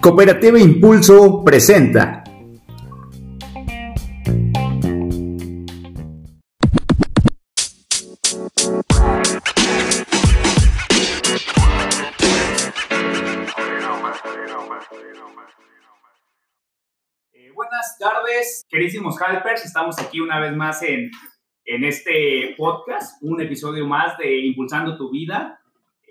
Cooperativa Impulso presenta. Eh, buenas tardes, queridísimos Halpers. Estamos aquí una vez más en, en este podcast, un episodio más de Impulsando tu Vida.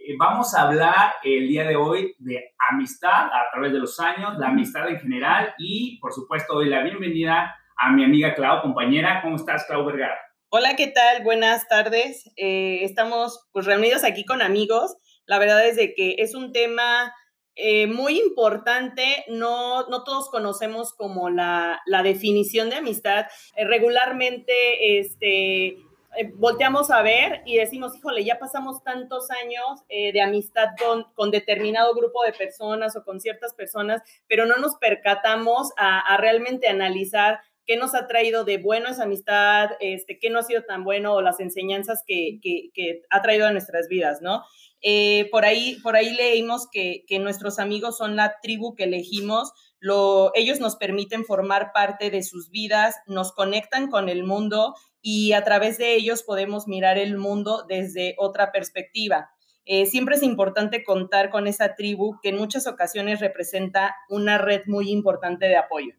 Eh, vamos a hablar el día de hoy de amistad a través de los años, la amistad en general y, por supuesto, doy la bienvenida a mi amiga Clau, compañera. ¿Cómo estás, Clau Vergara? Hola, ¿qué tal? Buenas tardes. Eh, estamos pues reunidos aquí con amigos. La verdad es de que es un tema eh, muy importante. No, no todos conocemos como la, la definición de amistad. Eh, regularmente, este, eh, volteamos a ver y decimos, híjole, ya pasamos tantos años eh, de amistad con, con, determinado grupo de personas o con ciertas personas, pero no nos percatamos a, realmente analizar qué nos ha traído de bueno esa amistad, este, qué no ha sido tan bueno o las enseñanzas que, que, que ha traído a nuestras vidas, ¿no? Eh, por, ahí, por ahí leímos que, que, nuestros amigos son la tribu que elegimos, lo, ellos nos permiten formar parte de sus vidas, nos conectan con el mundo y a través de ellos podemos mirar el mundo desde otra perspectiva. Eh, siempre es importante contar con esa tribu que en muchas ocasiones representa una red muy importante de apoyo.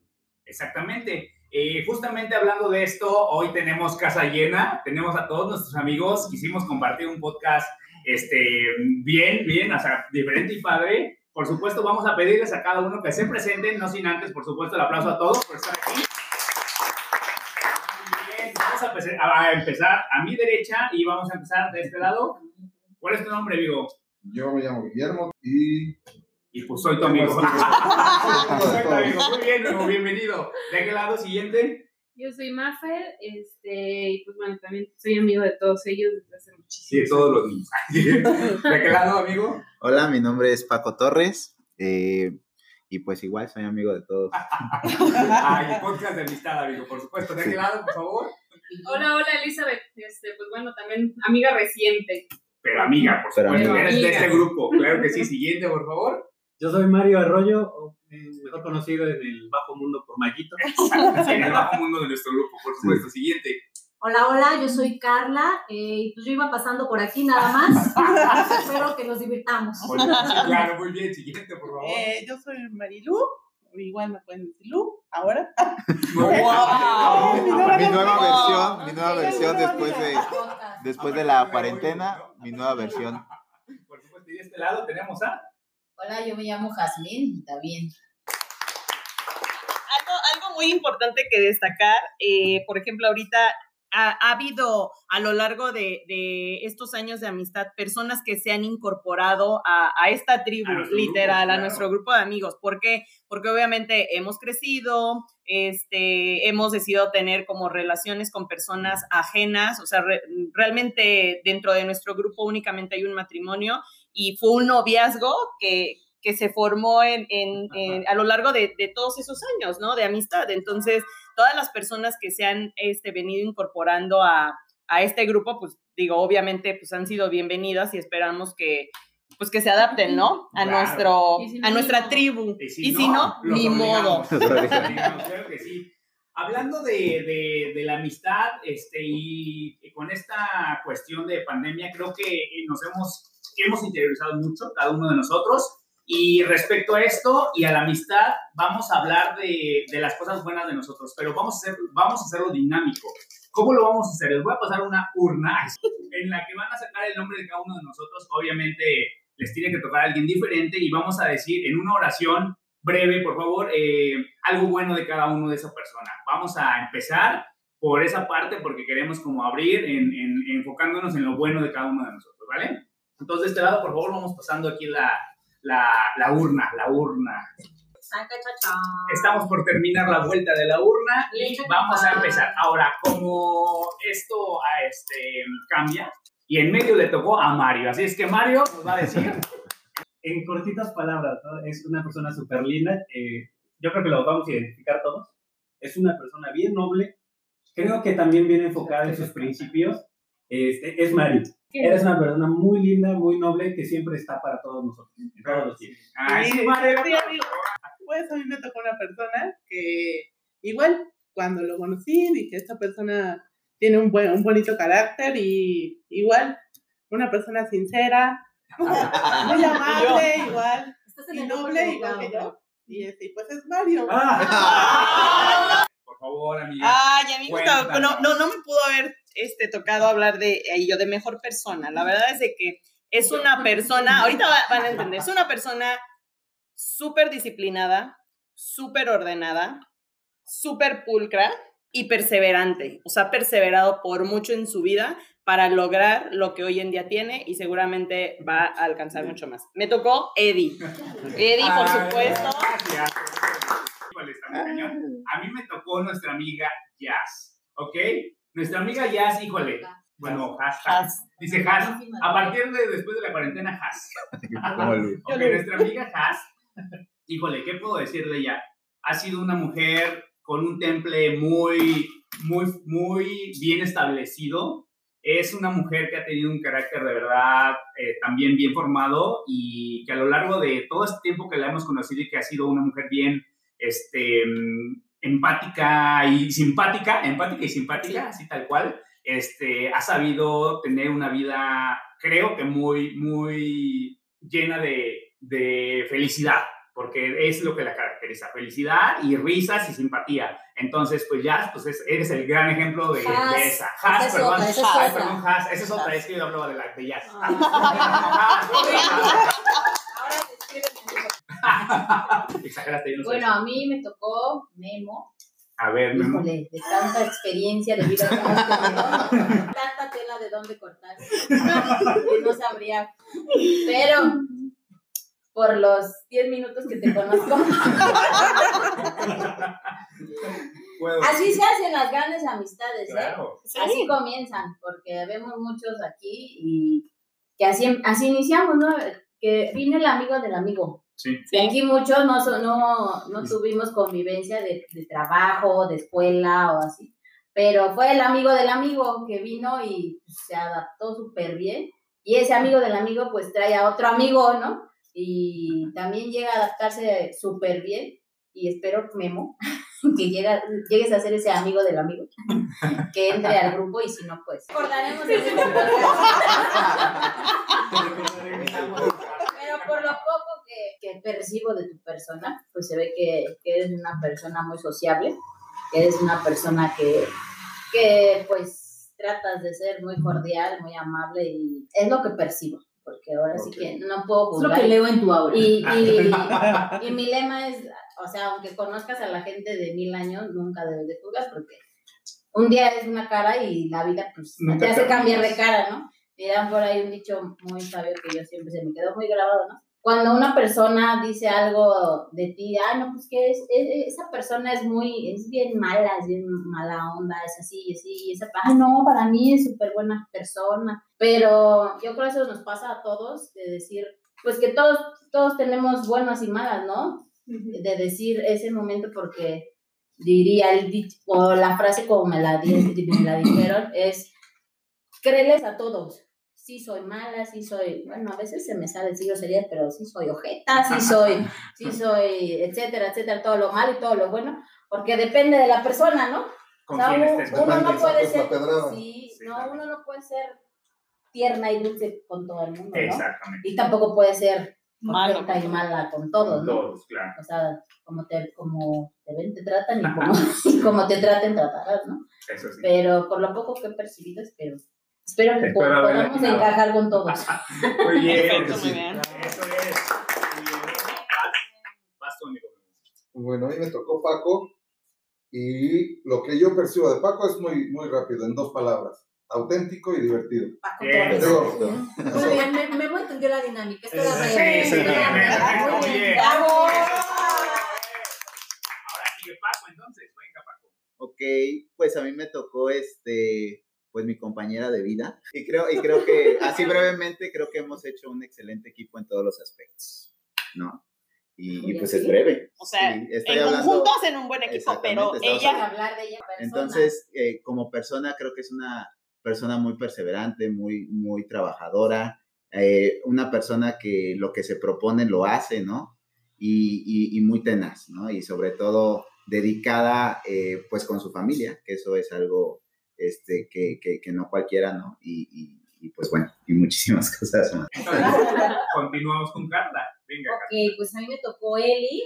Exactamente. Eh, justamente hablando de esto, hoy tenemos casa llena, tenemos a todos nuestros amigos, quisimos compartir un podcast este, bien, bien, o sea, diferente y padre. Por supuesto, vamos a pedirles a cada uno que se presenten, no sin antes, por supuesto, el aplauso a todos por estar aquí. Vamos a, a empezar a mi derecha y vamos a empezar de este lado. ¿Cuál es tu nombre, Vigo? Yo me llamo Guillermo y... Y pues soy tu amigo. soy tu amigo. Muy bien, Nuevo, bienvenido. ¿De qué lado siguiente? Yo soy Maffer, este, y pues bueno, también soy amigo de todos ellos desde hace muchísimo Sí, de todos los niños. ¿De qué lado, amigo? Hola, mi nombre es Paco Torres, eh, y pues igual soy amigo de todos. Ay, podcast de amistad, amigo, por supuesto. ¿De sí. qué lado, por favor? Hola, hola, Elizabeth. Este, pues bueno, también amiga reciente. Pero amiga, por supuesto. Pero Eres amiga. de este grupo. Claro que sí. Siguiente, por favor. Yo soy Mario Arroyo, mejor conocido en el bajo mundo por Mayito. en el bajo mundo de nuestro grupo, por supuesto. Sí. Siguiente. Hola, hola, yo soy Carla, eh, pues yo iba pasando por aquí nada más. Espero que nos divirtamos. Claro, muy bien. Siguiente, por favor. Eh, yo soy Marilú, igual me pueden decir Lu, ahora. Mi, nueva, mi nueva versión, mi nueva versión después de, después de la cuarentena, mi nueva versión. Por supuesto, y de este lado tenemos a... Hola, yo me llamo Jazmín y está bien. Algo, algo muy importante que destacar, eh, por ejemplo, ahorita ha, ha, habido a lo largo de, de, estos años de amistad personas que se han incorporado a, a esta tribu, a literal, a nuestro grupo de amigos. ¿Por qué? Porque obviamente hemos crecido, este, hemos decidido tener como relaciones con personas ajenas, o sea, re, realmente dentro de nuestro grupo únicamente hay un matrimonio y fue un noviazgo que, que se formó en, en, en, a lo largo de, de, todos esos años, ¿no? De amistad. Entonces, todas las personas que se han este, venido incorporando a, a, este grupo, pues digo, obviamente, pues han sido bienvenidas y esperamos que, pues que se adapten, ¿no? A Claro. nuestro, si a no, nuestra no. tribu. Y si Y si no, los ni modo. Claro que sí. Hablando de, de, de, la amistad este, y con esta cuestión de pandemia, creo que nos hemos, hemos interiorizado mucho, cada uno de nosotros. Y respecto a esto y a la amistad, vamos a hablar de, de las cosas buenas de nosotros, pero vamos a, hacer, vamos a hacerlo dinámico. ¿Cómo lo vamos a hacer? Les voy a pasar una urna en la que van a sacar el nombre de cada uno de nosotros. Obviamente les tiene que tocar a alguien diferente y vamos a decir en una oración breve, por favor, eh, algo bueno de cada uno de esa persona. Vamos a empezar por esa parte porque queremos como abrir en, en, enfocándonos en lo bueno de cada uno de nosotros, ¿vale? Entonces, de este lado, por favor, vamos pasando aquí la, la, la urna, la urna. Estamos por terminar la vuelta de la urna y vamos a empezar. Ahora, como esto a este, cambia, y en medio le tocó a Mario, así es que Mario nos va a decir... En cortitas palabras, ¿no? es una persona súper linda, eh, yo creo que lo vamos a identificar todos. Es una persona bien noble, creo que también bien enfocada en sus principios. Este, es Mario, Eres una persona muy linda, muy noble, que siempre está para todos nosotros, todos los. Ay, Sí, sí, madre, sí, amigo. Pues a mí me tocó una persona que igual cuando lo conocí dije, esta persona tiene un, buen, un bonito carácter y igual una persona sincera, muy amable, igual, y noble, igual que yo. Y este, pues es Mario. Ah. Por favor, amiga. Ay, a mí me tocó- Cuéntanos. no, no, no me pudo haber este, tocado hablar de eh, yo de mejor persona. La verdad es de que es una persona, ahorita va- van a entender, es una persona súper disciplinada, súper ordenada, súper pulcra y perseverante. O sea, ha perseverado por mucho en su vida para lograr lo que hoy en día tiene y seguramente va a alcanzar mucho más. Me tocó Eddie. Eddie, por Ay, supuesto. Gracias. A mí me tocó nuestra amiga Jazz, ¿ok? Nuestra amiga Jazz, híjole. Bueno, Has, Has. Dice Has. A partir de después de la cuarentena, Has. Ok, nuestra amiga Has, híjole, ¿qué puedo decir de ella? Ha sido una mujer con un temple muy, muy, muy bien establecido. Es una mujer que ha tenido un carácter de verdad eh, también bien formado y que a lo largo de todo este tiempo que la hemos conocido y que ha sido una mujer bien este, mm, empática y simpática, empática y simpática, así tal cual, este, ha sabido tener una vida, creo que muy, muy llena de, de felicidad, porque es lo que la caracteriza, felicidad y risas y simpatía. Entonces, pues ya, pues es- eres el gran ejemplo de, de Has. esa. Has, Esa es perdón. otra, es otra. perdón, Has. Esa es otra, es que yo hablaba de la de jazz. Ah. Ahora descríbeme. Exageraste, no sé. Bueno, a mí me tocó Memo. A ver, Memo. Híjole, de tanta experiencia de vida que hemos tenido, tanta tela de dónde cortar, que no sabría. Pero por los 10 minutos que te conozco, así se hacen las grandes amistades, ¿eh? Claro. Así comienzan, porque vemos muchos aquí y que así, así iniciamos, ¿no? Que viene el amigo del amigo. Sí. Y aquí muchos no, so- no, no tuvimos convivencia de, de trabajo, de escuela o así. Pero fue el amigo del amigo que vino y se adaptó súper bien. Y ese amigo del amigo pues trae a otro amigo, ¿no? Y también llega a adaptarse súper bien. Y espero, Memo, que llega, llegues a ser ese amigo del amigo, que entre al grupo y si no, pues... Recordaremos podcast. Pero por lo poco que, que percibo de tu persona, pues se ve que, que eres una persona muy sociable, que eres una persona que, que pues tratas de ser muy cordial, muy amable y es lo que percibo, porque ahora sí que no puedo Es lo juzgar. que leo en tu aura. Y, y, y mi lema es, o sea, aunque conozcas a la gente de mil años, nunca debes de juzgar porque un día es una cara y la vida pues Nunca te hace te cambiar de cara, ¿no? Dan por ahí un dicho muy sabio que yo siempre se me quedó muy grabado, ¿no? Cuando una persona dice algo de ti, ah, no, pues que es, es- esa persona es muy, es bien mala, es bien mala onda, es así, es así, y esa, ah, no, para mí es súper buena persona. Pero yo creo que eso nos pasa a todos, de decir, pues que todos, todos tenemos buenas y malas, ¿no? De decir ese momento porque diría el dicho, o la frase como me la, me la dijeron, es créeles a todos. Sí soy mala, sí soy, bueno, a veces se me sale decir groserías, pero sí soy ojeta, sí soy, sí soy, etcétera, etcétera, todo lo malo y todo lo bueno, porque depende de la persona, ¿no? ¿Con O sea, quién uno, estés? uno no puede ser, pedrada. sí, Sí, no, claro. uno no puede ser tierna y dulce con todo el mundo, ¿no? Exactamente. Y tampoco puede ser Malo. ojeta y mala con todos, Con ¿no? todos, claro. O sea, como te, como te ven, te tratan y como, y como te traten, tratarás, ¿no? Eso sí. Pero por lo poco que he percibido, espero, espero que Espero podamos encajar con todos. Muy bien. Perfecto, muy sí. bien. Eso es. Muy bien. Tú, amigo. Bueno, a mí me tocó Paco y lo que yo percibo de Paco es muy, muy rápido, en dos palabras. Auténtico y divertido. Paco Bien. Muy bien, me, me voy a entender la dinámica. Esto era Sí, sí, bien. ¡Bravo! Ahora sigue Paco, entonces. Venga, Paco. Ok, pues a mí me tocó este, pues mi compañera de vida. Y creo, y creo que, así brevemente, creo que hemos hecho un excelente equipo en todos los aspectos, ¿no? Y, y, pues es breve. O sea, en hablando- conjunto hacen un buen equipo, pero ella hablar de ella. Entonces, eh, como persona, creo que es una persona muy perseverante, muy, muy trabajadora, eh, una persona que lo que se propone lo hace, ¿no? Y, y- y muy tenaz, ¿no? Y sobre todo dedicada, eh, pues, con su familia, que eso es algo este, que, que, que no cualquiera, ¿no? Y, y- y, pues bueno, y muchísimas cosas más. Entonces, continuamos con Carla. Venga, Carla. Ok, pues a mí me tocó Eli.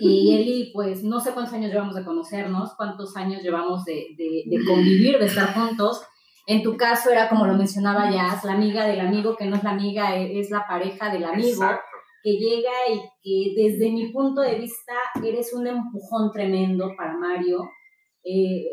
Y Eli, pues no sé cuántos años llevamos de conocernos, cuántos años llevamos de, de, de convivir, de estar juntos. En tu caso era como lo mencionaba Jazz, la amiga del amigo, que no es la amiga, e- es la pareja del amigo, Exacto. que llega y que desde mi punto de vista eres un empujón tremendo para Mario. Eh,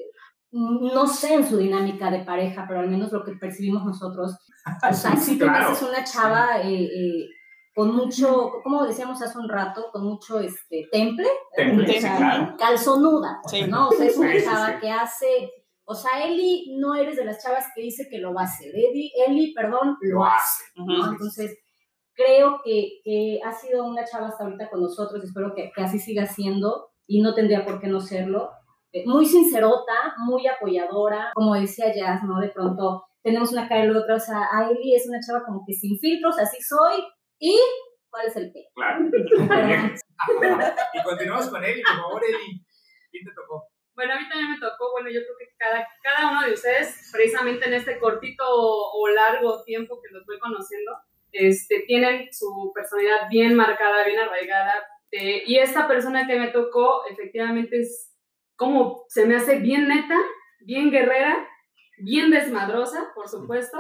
no sé en su dinámica de pareja, pero al menos lo que percibimos nosotros. O sea, sí Claro. haces una chava eh, eh, con mucho, como decíamos hace un rato, con mucho este, temple, Temple, o sí, sea, claro. calzonuda, pues, Sí. ¿no? O sea, es una chava que hace, o sea, Eli no eres de las chavas que dice que lo va a hacer, Eli, Eli perdón, lo hace. Entonces, creo que, que ha sido una chava hasta ahorita con nosotros, espero que, que así siga siendo y no tendría por qué no serlo. Eh, Muy sincerota, muy apoyadora, como decía Jazz, ¿no? De pronto tenemos una cara y la otra, o sea, Eli es una chava como que sin filtros, así soy, y ¿cuál es el P? Claro. y continuamos con Eli, por favor, Eli. ¿Quién te tocó? Bueno, a mí también me tocó, bueno, yo creo que cada, cada uno de ustedes, precisamente en este cortito o largo tiempo que los voy conociendo, este, tienen su personalidad bien marcada, bien arraigada. eh, y esta persona que me tocó, efectivamente, es como se me hace bien neta, bien guerrera, bien desmadrosa, por supuesto.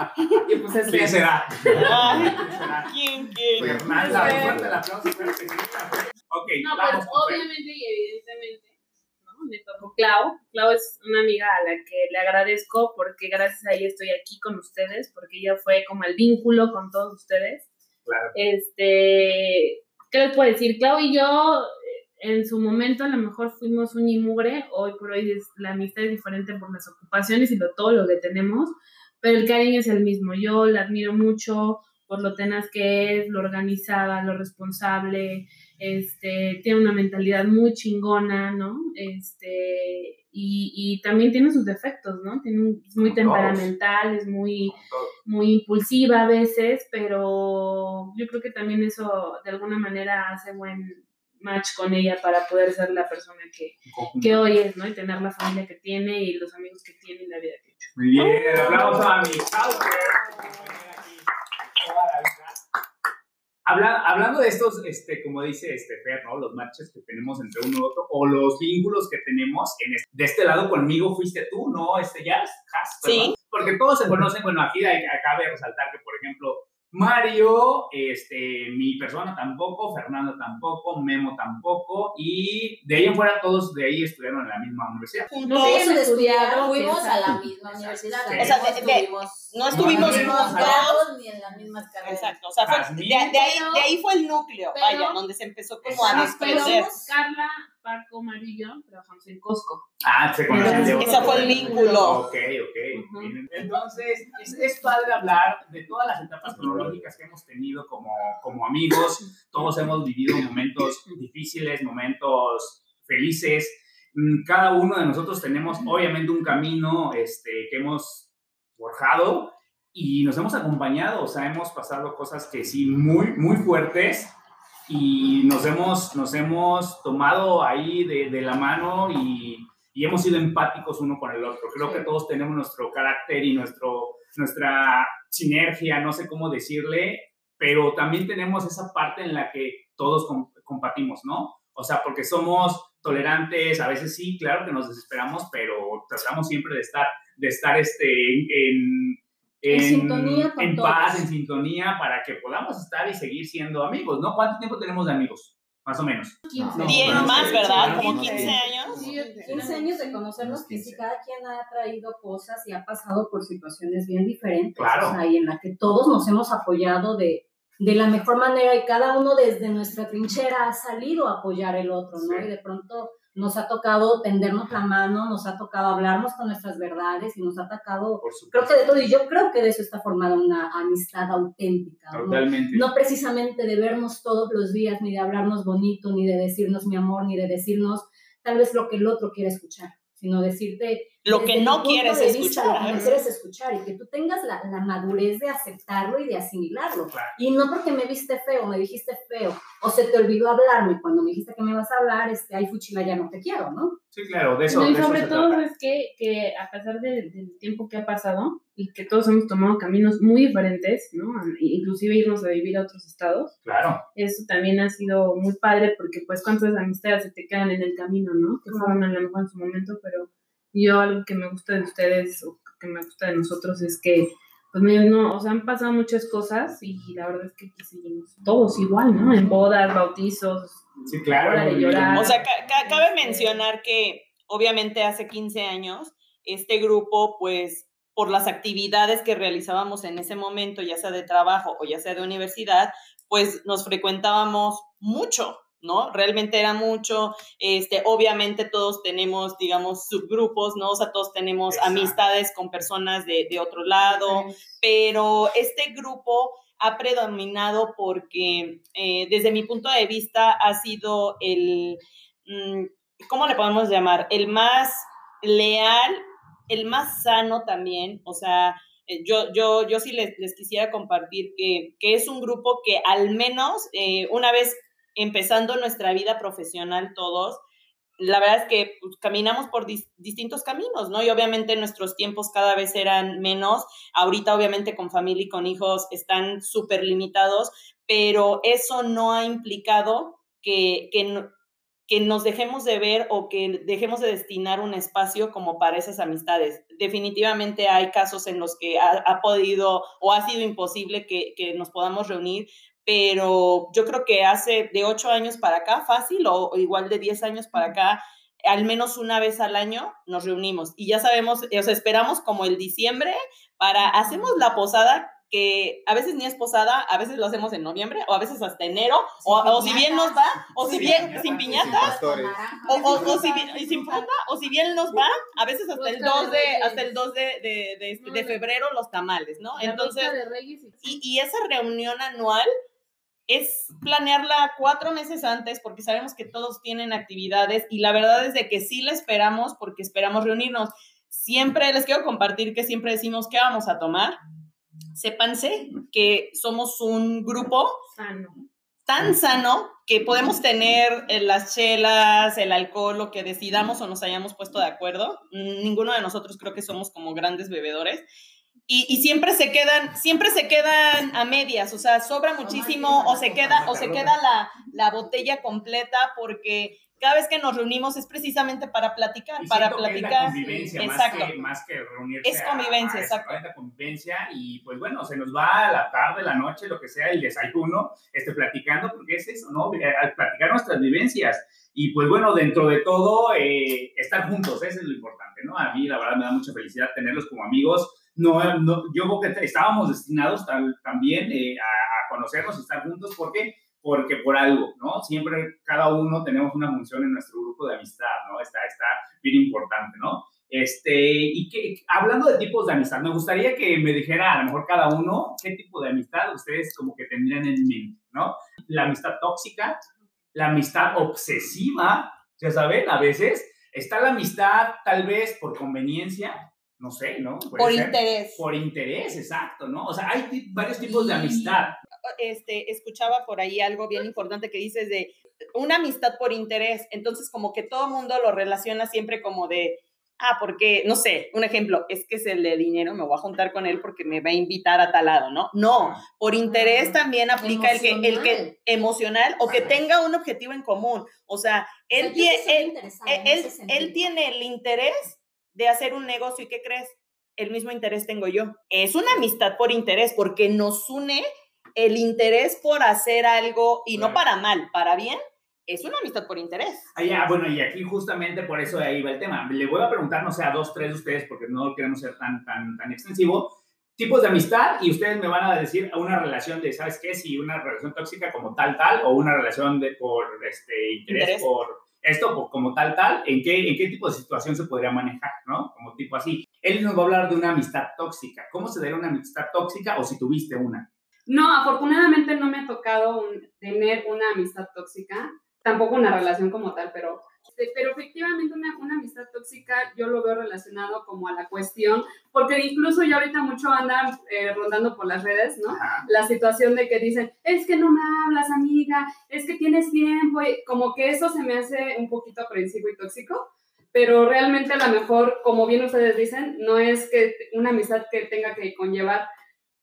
Y pues es ¿Quién será? ¿Quién será? ¿Quién quiere? Fernanda, Sí. fuerte el aplauso. Ok, No, pues obviamente y evidentemente, ¿no? Me tocó Clau. Clau es una amiga a la que le agradezco porque gracias a ella estoy aquí con ustedes, porque ella fue como el vínculo con todos ustedes. Claro. Este, ¿qué les puedo decir? Clau y yo, eh, en su momento a lo mejor fuimos un mugre, hoy por hoy es, la amistad es diferente por las ocupaciones y lo, todo lo que tenemos, pero el cariño es el mismo. Yo la admiro mucho por lo tenaz que es, lo organizada, lo responsable, este, tiene una mentalidad muy chingona, ¿no? Este, y, y también tiene sus defectos, ¿no? Tiene un- es muy temperamental, es muy, muy impulsiva a veces, pero yo creo que también eso de alguna manera hace buen match con ella para poder ser la persona que, que hoy es, ¿no? Y tener la familia que tiene y los amigos que tiene y la vida que tiene. Muy bien, aplauso a mi. Habla- hablando de estos, este, como dice este Fer, ¿no? Los matches que tenemos entre uno y otro, o los vínculos que tenemos, en este- de este lado conmigo fuiste tú, ¿no? Este Jazz, Has, Sí. Porque todos se conocen, bueno, aquí hay, cabe resaltar que, por ejemplo, Mario, este, mi persona tampoco, Fernando tampoco, Memo tampoco, y de ahí en fuera todos de ahí estudiaron en la misma universidad. Juntos. Sí, Eso de estudiar, estudiar, fuimos a la misma universidad. O sea, de- de- no estuvimos mismos juntos. ni en las mismas carreras. Exacto, o sea, fue- de, de ahí, Pero- de ahí fue el núcleo, pero- vaya, donde se empezó como a. Pero Carla, Paco, yo trabajamos en Costco. Ah, se conocen de Ese fue el vínculo. Ok, ok. Entonces, es, es padre hablar de todas las etapas cronológicas que hemos tenido como, como amigos. Todos hemos vivido momentos difíciles, momentos felices. Mm, Cada uno de nosotros tenemos, obviamente, un camino este, que hemos forjado y nos hemos acompañado. O sea, hemos pasado cosas que sí, muy, muy fuertes y nos hemos, nos hemos tomado ahí de, de la mano y, y hemos sido empáticos uno con el otro. Creo que todos tenemos nuestro carácter y nuestro, nuestra sinergia, no sé cómo decirle, pero también tenemos esa parte en la que todos com- compatimos, ¿no? O sea, porque somos tolerantes, a veces sí, claro que nos desesperamos, pero tratamos siempre de estar, de estar este, en, En sintonía con en todos. paz, en sintonía, para que podamos estar y seguir siendo amigos, ¿no? ¿Cuánto tiempo tenemos de amigos? Más o menos. No, Diez no, más, sí, ¿verdad? Como no, 15 sí. años. Sí, 15 años de conocernos, que sí, cada quien ha traído cosas y ha pasado por situaciones bien diferentes. Claro. O sea, y en la que todos nos hemos apoyado de, de la mejor manera y cada uno desde nuestra trinchera ha salido a apoyar el otro, ¿no? Sí. Y de pronto nos ha tocado tendernos la mano, nos ha tocado hablarnos con nuestras verdades y nos ha tocado, Por creo que de todo, y yo creo que de eso está formada una amistad auténtica, ¿no? Totalmente. no precisamente de vernos todos los días, ni de hablarnos bonito, ni de decirnos mi amor, ni de decirnos tal vez lo que el otro quiere escuchar, sino decirte Lo desde que no quieres escuchar, Lo que no ¿eh? quieres escuchar y que tú tengas la, la madurez de aceptarlo y de asimilarlo. Claro. Y no porque me viste feo, me dijiste feo, o se te olvidó hablarme cuando me dijiste que me vas a hablar, este, ay, fuchila, ya no te quiero, ¿no? Sí, claro, de eso, No, y de eso sobre se todo trata. es que, que a pesar de- del tiempo que ha pasado y que todos hemos tomado caminos muy diferentes, ¿no? Inclusive irnos a vivir a otros estados, Claro. eso también ha sido muy padre porque pues cuántas amistades se te quedan en el camino, ¿no? Que fueron a lo mejor en su momento, pero yo algo que me gusta de ustedes o que me gusta de nosotros es que pues no, no, o sea, han pasado muchas cosas y la verdad es que aquí seguimos todos igual, ¿no? En bodas, bautizos, Sí, claro. hora de hemos llorar. O sea, ca- ca- cabe Este- mencionar que obviamente hace 15 años este grupo, pues por las actividades que realizábamos en ese momento, ya sea de trabajo o ya sea de universidad, pues nos frecuentábamos mucho, ¿no? Realmente era mucho, este, obviamente todos tenemos, digamos, subgrupos, ¿no? O sea, todos tenemos Exacto. amistades con personas de, de otro lado, pero este grupo ha predominado porque eh, desde mi punto de vista ha sido el, mm, ¿cómo le podemos llamar? El más leal, el más sano también, o sea, eh, yo, yo, yo sí les, les quisiera compartir que, que es un grupo que al menos eh, una vez empezando nuestra vida profesional todos, la verdad es que pues, caminamos por dis- distintos caminos, ¿no? Y obviamente nuestros tiempos cada vez eran menos. Ahorita, obviamente, con familia y con hijos están súper limitados, pero eso no ha implicado que, que nos dejemos de ver o que dejemos de destinar un espacio como para esas amistades. Definitivamente hay casos en los que ha, ha podido o ha sido imposible que, que nos podamos reunir, pero yo creo que hace de ocho años para acá, fácil, o, o igual de 10 años para acá, al menos una vez al año nos reunimos. Y ya sabemos, o sea, esperamos como el diciembre para, hacemos la posada que a veces ni es posada, a veces lo hacemos en noviembre o a veces hasta enero, o, o si bien nos va, o si bien sin piñata, pastores. o, o, o si bien, sin fruta, o si bien nos va, a veces hasta el 2 de, hasta el 2 de, de, de, de febrero los tamales, ¿no? Entonces, y, y esa reunión anual es planearla cuatro meses antes porque sabemos que todos tienen actividades y la verdad es de que sí la esperamos porque esperamos reunirnos. Siempre les quiero compartir que siempre decimos qué vamos a tomar. Sépanse que somos un grupo sano. tan sano que podemos tener eh, las chelas, el alcohol, lo que decidamos o nos hayamos puesto de acuerdo. Ninguno de nosotros creo que somos como grandes bebedores. Y, y siempre se quedan, siempre se quedan a medias, o sea, sobra muchísimo o se queda, o se queda la, la botella completa porque cada vez que nos reunimos es precisamente para platicar, Y para siento que es la platicar. convivencia, más Exacto. que, más que reunirse. Es convivencia, a- a exacto. Es la convivencia y pues bueno, se nos va la tarde, la noche, lo que sea, el desayuno, este, platicando, porque es eso, ¿no? Eh, Al platicar nuestras vivencias. Y pues bueno, dentro de todo, eh, estar juntos, eso es lo importante, ¿no? A mí la verdad me da mucha felicidad tenerlos como amigos. No, no, yo creo que estábamos destinados también eh, a, a conocernos y estar juntos, ¿por qué? Porque por algo, ¿no? Siempre cada uno tenemos una función en nuestro grupo de amistad, ¿no? Está, está bien importante, ¿no? Este, y que, hablando de tipos de amistad, me gustaría que me dijera a lo mejor cada uno qué tipo de amistad ustedes como que tendrían en mente, ¿no? La amistad tóxica, la amistad obsesiva, ya saben, a veces está la amistad tal vez por conveniencia, no sé, ¿no? Puede Por ser. interés. Por interés, exacto, ¿no? O sea, hay varios tipos de amistad. este, escuchaba por ahí algo bien importante que dices de una amistad por interés. Entonces, como que todo mundo lo relaciona siempre como de, ah, porque, no sé, un ejemplo, es que es el de dinero, me voy a juntar con él porque me va a invitar a tal lado, ¿no? No, por interés también aplica el que, el que emocional o que tenga un objetivo en común. O sea, él, yo sí tie- soy él, él tiene el interés de hacer un negocio y ¿qué crees? El mismo interés tengo yo. Es una amistad por interés porque nos une el interés por hacer algo y no para mal, para bien. Es una amistad por interés. Ah, ya, bueno, y aquí justamente por eso de ahí va el tema. Le voy a preguntar, no sé, a dos, tres de ustedes, porque no queremos ser tan, tan, tan extensivo, tipos de amistad y ustedes me van a decir una relación de, ¿sabes qué? Si una relación tóxica como tal, tal, o una relación de por este, interés, Interés. por esto, como tal, tal, ¿en qué, ¿en qué tipo de situación se podría manejar, no? Como tipo así. Él nos va a hablar de una amistad tóxica. ¿Cómo se daría una amistad tóxica o si tuviste una? No, afortunadamente no me ha tocado tener una amistad tóxica, tampoco una relación como tal, pero pero efectivamente una, una, amistad tóxica yo lo veo relacionado como a la cuestión, porque incluso ya ahorita mucho andan eh, rondando por las redes, ¿no? La situación de que dicen, es que no me hablas, amiga, es que tienes tiempo, y como que eso se me hace un poquito aprensivo y tóxico, pero realmente a lo mejor, como bien ustedes dicen, no es que una amistad que tenga que conllevar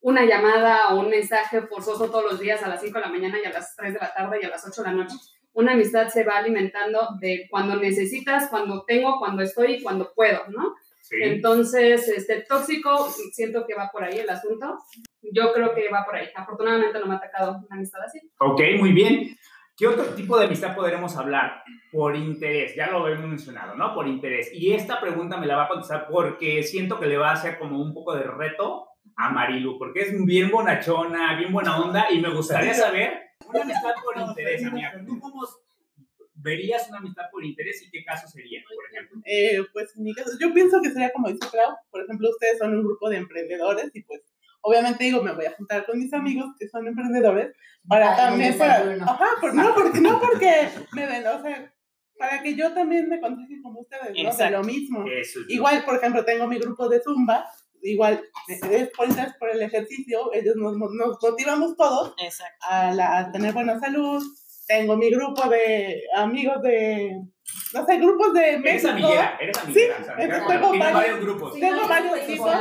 una llamada o un mensaje forzoso todos los días a las 5 de la mañana y a las 3 de la tarde y a las 8 de la noche una amistad se va alimentando de cuando necesitas, cuando tengo, cuando estoy y cuando puedo, ¿no? Sí. Entonces, este tóxico, siento que va por ahí el asunto. Yo creo que va por ahí. Afortunadamente no me ha atacado una amistad así. Ok, muy bien. ¿Qué otro tipo de amistad podremos hablar? Por interés, ya lo hemos mencionado, ¿no? Por interés. Y esta pregunta me la va a contestar porque siento que le va a hacer como un poco de reto a Marilu, porque es bien bonachona, bien buena onda y me gustaría saber una amistad por interés, amiga. ¿Tú cómo verías una amistad por interés y qué caso sería, por ejemplo? Eh, pues en mi caso, yo pienso que sería como dice Clau, por ejemplo, ustedes son un grupo de emprendedores y pues obviamente digo, me voy a juntar con mis amigos que son emprendedores para también, para, ajá, no, porque, no porque me ven, o sea, para que yo también me contagie como ustedes, ¿no? De lo mismo. Igual, por ejemplo, tengo mi grupo de Zumba igual es por, el ejercicio, ellos nos, nos motivamos todos a, la, a, tener buena salud. Tengo mi grupo de amigos de, no sé, grupos de México. Eres amiguera, eres amiguera. Sí, tengo, varios, grupos. Tengo varios tipos,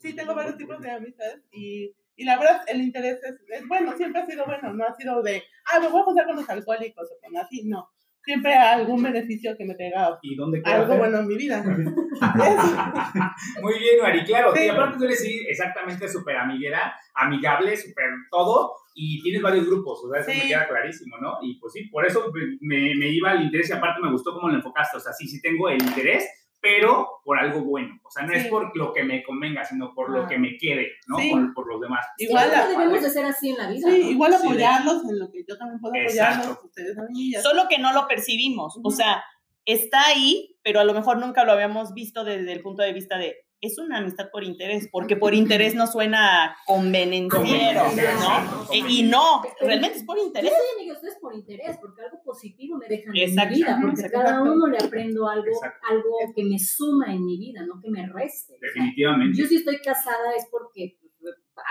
sí, tengo varios tipos de amistades y, y la verdad el interés es, es, bueno, siempre ha sido bueno, no ha sido de, ah, me voy a juntar con los alcohólicos o con así, no siempre algún beneficio que me tenga ¿Y dónde algo bueno en mi vida. Muy bien, Mari, claro. Y aparte tú eres exactamente súper amiguera, amigable, súper todo, y tienes varios grupos, o sea, eso me queda clarísimo, ¿no? Y pues sí, por eso me, me iba al interés y aparte me gustó cómo lo enfocaste, o sea, sí, sí tengo el interés, pero por algo bueno. O sea, no es por lo que me convenga, sino por lo que me quede, ¿no? Por, por, los demás. Igual debemos de ser así en la vida. Sí, igual apoyarlos en lo que yo también puedo apoyarlos, ustedes a mí. Solo que no lo percibimos. O sea, está ahí, pero a lo mejor nunca lo habíamos visto desde el punto de vista de es una amistad por interés, porque por interés no suena convenenciero, ¿no? y no, realmente es por interés. Yo soy amiga ustedes por interés, porque algo positivo me dejan en mi vida, porque cada uno le aprendo algo, algo que me suma en mi vida, no que me reste. Definitivamente. yo si estoy casada es porque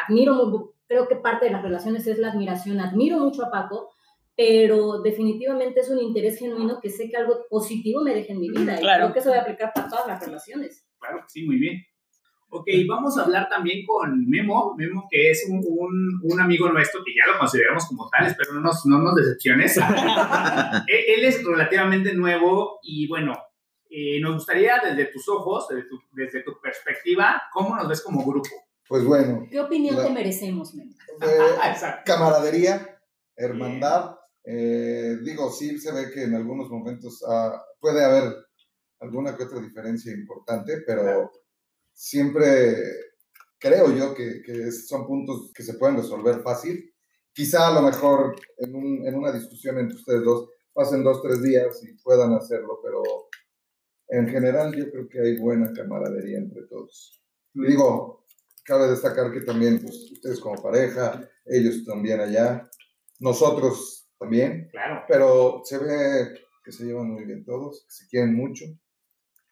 admiro, creo que parte de las relaciones es la admiración, admiro mucho a Paco, pero definitivamente es un interés genuino que sé que algo positivo me deja en mi vida, y creo que eso voy a aplicar para todas las relaciones. Claro, sí, muy bien. Ok, vamos a hablar también con Memo, Memo que es un, un, amigo nuestro que ya lo consideramos como tal, espero no nos, no nos decepciones. él, es relativamente nuevo y bueno, eh, nos gustaría desde tus ojos, desde tu, desde tu, perspectiva, ¿cómo nos ves como grupo? Pues bueno. ¿Qué opinión te merecemos, Memo? Eh, camaradería, hermandad. Eh, digo, sí se ve que en algunos momentos ah, puede haber alguna que otra diferencia importante, pero siempre creo yo que, que, son puntos que se pueden resolver fácil. Quizá a lo mejor en, un, en una discusión entre ustedes dos pasen dos, tres días y puedan hacerlo, pero en general yo creo que hay buena camaradería entre todos. digo, cabe destacar que también pues, ustedes como pareja, ellos también allá, nosotros también, claro. pero se ve que se llevan muy bien todos, que se quieren mucho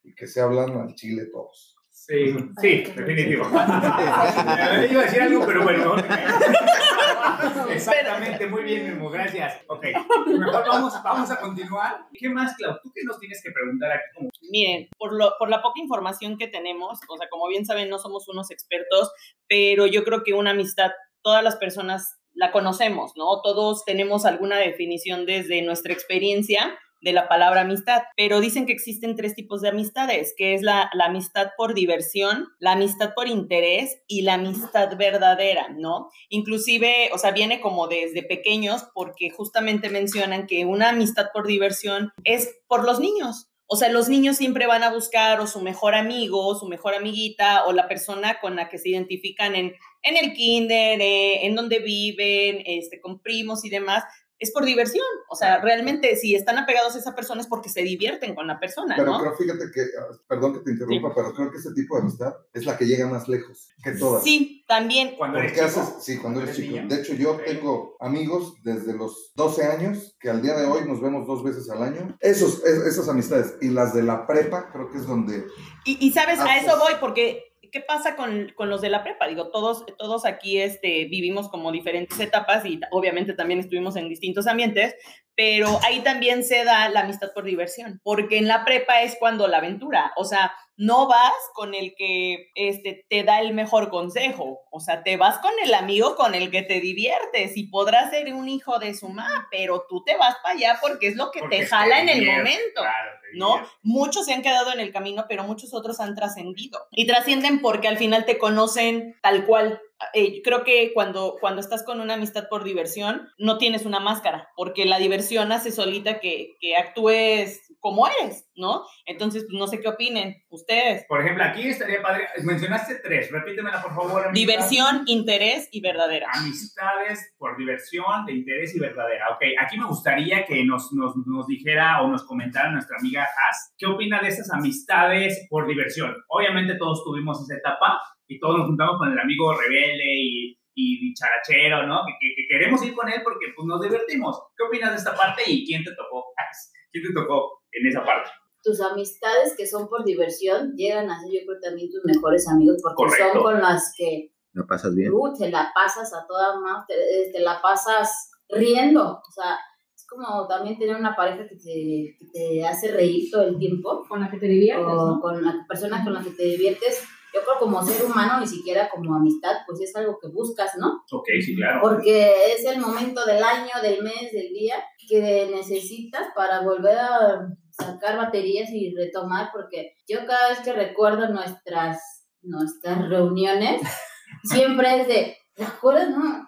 y que se hablan al chile todos. Sí, sí, definitivo. Iba a decir algo, pero bueno. Exactamente, muy bien, Memo, gracias. Ok, mejor vamos, vamos a continuar. ¿Qué más, Clau? ¿Tú qué nos tienes que preguntar aquí? Miren, por, lo, por la poca información que tenemos, o sea, como bien saben, no somos unos expertos, pero yo creo que una amistad, todas las personas la conocemos, ¿no? Todos tenemos alguna definición desde nuestra experiencia de la palabra amistad, pero dicen que existen tres tipos de amistades, que es la, amistad por diversión, la amistad por interés y la amistad verdadera, ¿no? Inclusive, o sea, viene como desde pequeños porque justamente mencionan que una amistad por diversión es por los niños. O sea, los niños siempre van a buscar o su mejor amigo, su mejor amiguita o la persona con la que se identifican en, en el kinder, eh, en donde viven, este, con primos y demás, es por diversión. O sea, realmente si están apegados a esa persona es porque se divierten con la persona, Pero ¿no? creo, fíjate que, ah, perdón que te interrumpa, pero creo que ese tipo de amistad es la que llega más lejos que todas. Sí, también. Cuando eres Porque chico. haces, sí, cuando eres ¿Eres chico. niño? De hecho, yo Ok. tengo amigos desde los 12 años que al día de hoy nos vemos dos veces al año. Esos, es- esas amistades. Y las de la prepa, creo que es donde. Y, y sabes, a Ah, eso voy, porque ¿qué pasa con, con los de la prepa? Digo, todos, todos aquí este, vivimos como diferentes etapas y obviamente también estuvimos en distintos ambientes, pero ahí también se da la amistad por diversión, porque en la prepa es cuando la aventura, o sea, no vas con el que este, te da el mejor consejo, o sea, te vas con el amigo con el que te diviertes y podrás ser un hijo de su mamá, pero tú te vas para allá porque es lo que Porque te jala en el momento. claro, ¿no? Muchos se han quedado en el camino, pero muchos otros han trascendido. Y trascienden porque al final te conocen tal cual. Eh, creo que cuando, cuando estás con una amistad por diversión, no tienes una máscara, porque la diversión hace solita que, que actúes como eres, ¿no? Entonces, pues, no sé qué opinen ustedes. Por ejemplo, aquí estaría padre. Mencionaste tres, repítemela por favor. amiga. Diversión, interés y verdadera. Amistades por diversión, de interés y verdadera. Ok, aquí me gustaría que nos, nos, nos dijera o nos comentara nuestra amiga Has, ¿qué opina de esas amistades por diversión? Obviamente todos tuvimos esa etapa y todos nos juntamos con el amigo rebelde y, y dicharachero, ¿no? Que, que- que queremos ir con él porque pues, nos divertimos. ¿Qué opinas de esta parte y quién te tocó? ¿Quién te tocó en esa parte? tus amistades que son por diversión llegan a ser yo creo también tus mejores amigos porque Correcto. son con las que ¿Lo pasas bien? tú te la pasas a toda más, te, eh, te la pasas riendo, o sea, es como también tener una pareja que te, que te hace reír todo el tiempo, Con la que te diviertes, o ¿no? con la persona con la que te diviertes, yo creo como ser humano, ni siquiera como amistad, pues es algo que buscas, ¿no? Ok, sí, claro. Porque es el momento del año, del mes, del día que necesitas para volver a sacar baterías y retomar, porque yo cada vez que recuerdo nuestras, nuestras reuniones, siempre es de, ¿te acuerdas, no?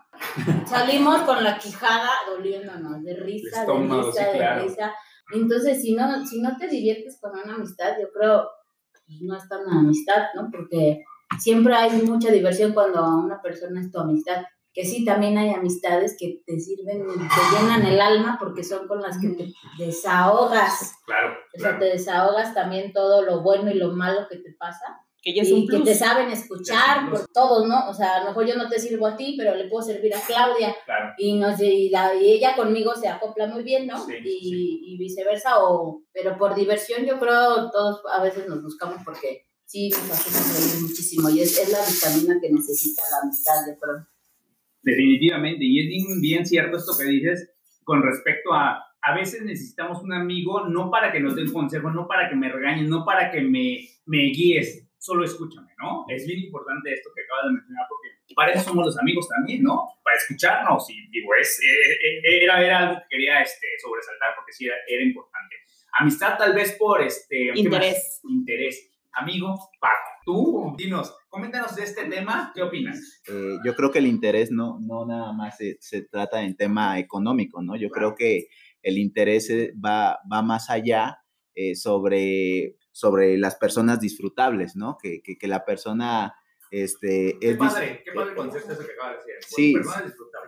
Salimos con la quijada doliéndonos, de risa, de risa, sí, de risa. Entonces, si no, si no te diviertes con una amistad, yo creo pues, no es tan amistad, ¿no? Porque siempre hay mucha diversión cuando una persona es tu amistad. Que sí, también hay amistades que te sirven, te llenan el alma porque son con las que te desahogas. Claro, O sea, claro. te desahogas también todo lo bueno y lo malo que te pasa. Que ya es y un que plus. te saben escuchar por todos, ¿no? O sea, a lo mejor yo no te sirvo a ti, pero le puedo servir a Claudia. claro. Y, nos, y, la, y ella conmigo se acopla muy bien, ¿no? Sí, y, sí. y viceversa. O, pero por diversión yo creo todos a veces nos buscamos porque sí nos hacemos reír muchísimo. Y es, es la vitamina que necesita la amistad, yo creo. Definitivamente, y es bien, bien cierto esto que dices con respecto a, a veces necesitamos un amigo no para que nos dé un consejo, no para que me regañes, no para que me, me guíes, solo escúchame, ¿no? Es bien importante esto que acabas de mencionar porque para eso somos los amigos también, ¿no? Para escucharnos y digo, es, eh, eh, era, era algo que quería este, sobresaltar porque sí era, era importante. Amistad tal vez por este... Interés. Interés. Amigo, Paco, tú, dinos, coméntanos de este tema, ¿qué opinas? Eh, yo creo que el interés no, no nada más se, se trata en tema económico, ¿no? Yo creo que el interés va, va más allá eh, sobre, sobre las personas disfrutables, ¿no? Que, que, que la persona este, Qué es... padre, qué padre concepto eso que acabas de decir. Sí.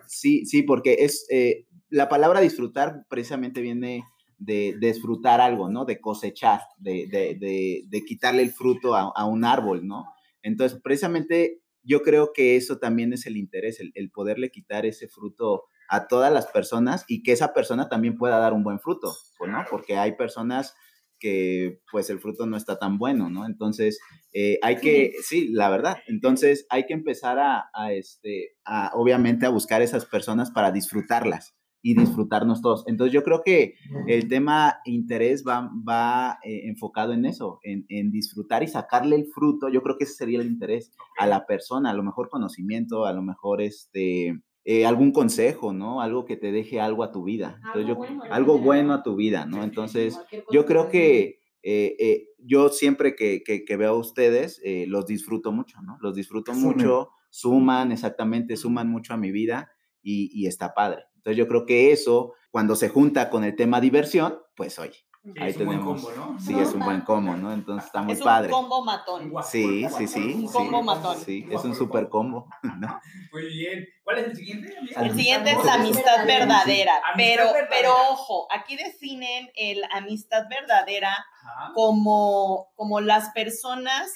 Sí, sí, porque es eh, la palabra disfrutar precisamente viene de, de disfrutar algo, ¿no? De cosechar, de, de, de, de quitarle el fruto a, a, un árbol, ¿no? Entonces, precisamente yo creo que eso también es el interés, el, el, poderle quitar ese fruto a todas las personas y que esa persona también pueda dar un buen fruto, ¿no? Porque hay personas que pues el fruto no está tan bueno, ¿no? Entonces, eh, hay que, sí, la verdad, entonces hay que empezar a, a, este, a, obviamente, a buscar esas personas para disfrutarlas y disfrutarnos todos. Entonces, yo creo que el tema interés va, va eh, enfocado en eso, en, en, disfrutar y sacarle el fruto, yo creo que ese sería el interés a la persona, a lo mejor conocimiento, a lo mejor este... Eh, algún consejo, ¿no? Algo que te deje algo a tu vida. Entonces, algo, yo, bueno, algo bueno a tu vida, ¿no? Entonces, yo creo que eh, eh, yo siempre que, que, que, veo a ustedes, eh, los disfruto mucho, ¿no? Los disfruto mucho, suman, exactamente, suman mucho a mi vida y, y, está padre. Entonces yo creo que eso, cuando se junta con el tema diversión, pues oye, Ahí es un buen tenemos. combo, ¿no? Sí, es un buen combo, ¿no? Entonces está muy Es un padre. combo matón. Sí, sí, sí. Un sí. combo matón. Sí, es un super combo. ¿no? Muy bien. ¿Cuál es el siguiente? amiga? El siguiente es Amistad verdadera, Amistad pero, verdadera. pero ojo, aquí definen el amistad verdadera Ajá. como, como las personas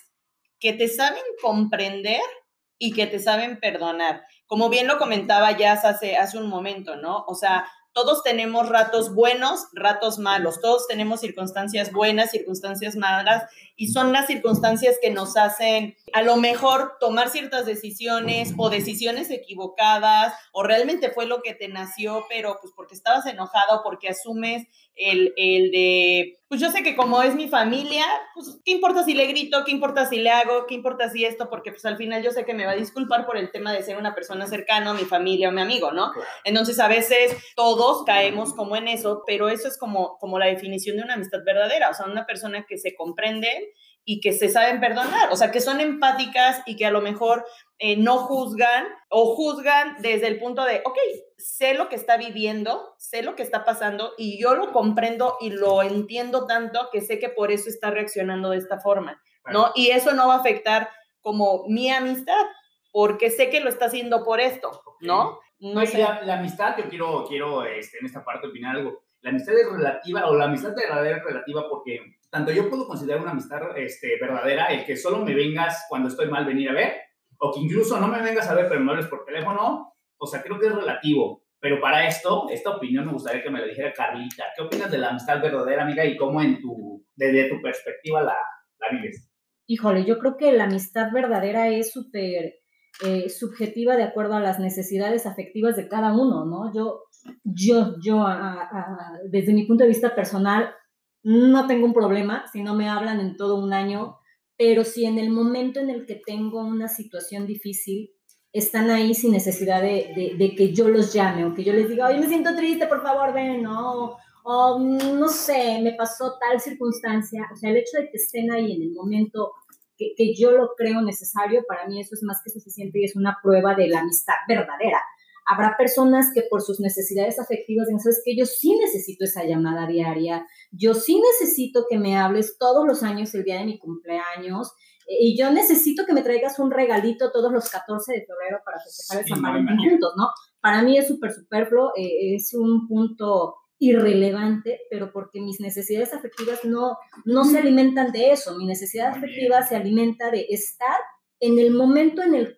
que te saben comprender y que te saben perdonar. Como bien lo comentaba Jazz hace, hace un momento, ¿no? O sea, todos tenemos ratos buenos, ratos malos, todos tenemos circunstancias buenas, circunstancias malas, y son las circunstancias que nos hacen a lo mejor tomar ciertas decisiones o decisiones equivocadas, o realmente fue lo que te nació, pero pues porque estabas enojado, porque asumes el, el de, pues yo sé que como es mi familia, pues qué importa si le grito, qué importa si le hago, qué importa si esto, porque pues al final yo sé que me va a disculpar por el tema de ser una persona cercana, mi familia o mi amigo, ¿no? Entonces a veces todos caemos como en eso, pero eso es como, como la definición de una amistad verdadera, o sea, una persona que se comprende y que se saben perdonar, o sea, que son empáticas y que a lo mejor eh, no juzgan o juzgan desde el punto de, ok, sé lo que está viviendo, sé lo que está pasando y yo lo comprendo y lo entiendo tanto que sé que por eso está reaccionando de esta forma, ¿no? Y eso no va a afectar como mi amistad, porque sé que lo está haciendo por esto, ¿no? No sé. la, la amistad, yo quiero, quiero este, en esta parte opinar algo. La amistad es relativa, o la amistad verdadera es relativa porque tanto yo puedo considerar una amistad este, verdadera el que solo me vengas cuando estoy mal venir a ver, o que incluso no me vengas a ver pero me hables por teléfono, o sea, creo que es relativo. Pero para esto, esta opinión me gustaría que me la dijera Carlita. ¿Qué opinas de la amistad verdadera, amiga, y cómo en tu, desde tu perspectiva la, la vives? Híjole, yo creo que la amistad verdadera es súper eh, subjetiva de acuerdo a las necesidades afectivas de cada uno, ¿no? Yo, yo, yo, a- a- desde mi punto de vista personal, no tengo un problema si no me hablan en todo un año, pero si en el momento en el que tengo una situación difícil, están ahí sin necesidad de, de- que yo los llame o que yo les diga, oye, me siento triste, por favor, ven, ¿no? O no sé, me pasó tal circunstancia. O sea, el hecho de que estén ahí en el momento que, que yo lo creo necesario, para mí eso es más que suficiente y es una prueba de la amistad verdadera. Habrá personas que por sus necesidades afectivas dicen, sabes que yo sí necesito esa llamada diaria, yo sí necesito que me hables todos los años el día de mi cumpleaños, eh, y yo necesito que me traigas un regalito todos los 14 de febrero para festejar el San Valentín juntos, ¿no? Para mí es súper superfluo, eh, es un punto irrelevante, pero porque mis necesidades afectivas no, no se alimentan de eso. Mi necesidad afectiva se alimenta de estar en el momento en el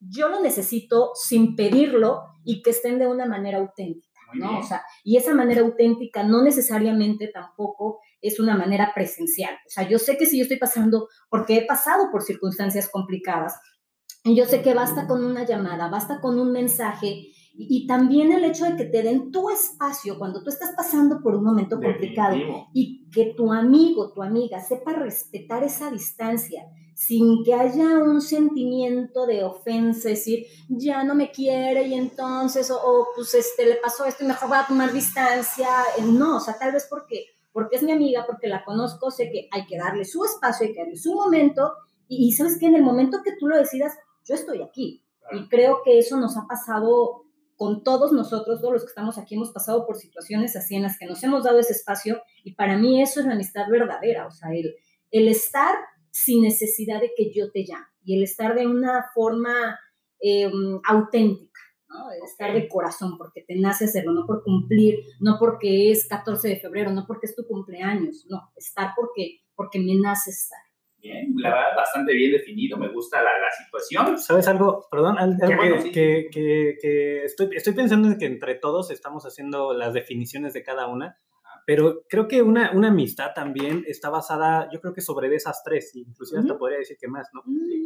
yo lo necesito sin pedirlo y que estén de una manera auténtica. ¿no? O sea, y esa manera auténtica no necesariamente tampoco es una manera presencial. O sea, yo sé que si yo estoy pasando, porque he pasado por circunstancias complicadas, y yo sé que basta con una llamada, basta con un mensaje, y, y también el hecho de que te den tu espacio cuando tú estás pasando por un momento complicado y que tu amigo, tu amiga sepa respetar esa distancia sin que haya un sentimiento de ofensa, es decir, ya no me quiere y entonces, o, o, pues este, le pasó esto y mejor voy a tomar distancia. Eh, No, o sea, tal vez porque, porque es mi amiga, porque la conozco, sé que hay que darle su espacio, hay que darle su momento y, y sabes que en el momento que tú lo decidas, yo estoy aquí. Y creo que eso nos ha pasado con todos nosotros, todos los que estamos aquí, hemos pasado por situaciones así en las que nos hemos dado ese espacio y para mí eso es la amistad verdadera, o sea, el, el estar sin necesidad de que yo te llame y el estar de una forma eh, auténtica, ¿no? El estar de corazón, porque te nace hacerlo, no por cumplir, no porque es 14 de febrero, no porque es tu cumpleaños, no, estar porque, porque me nace estar. Bien, la verdad, bastante bien definido. Me gusta la, la situación. ¿Sabes algo? Perdón, algo bueno, que, sí. que- que- que estoy, estoy pensando en que entre todos estamos haciendo las definiciones de cada una, pero creo que una, una amistad también está basada, yo creo que sobre de esas tres, inclusive hasta podría decir que más, ¿no?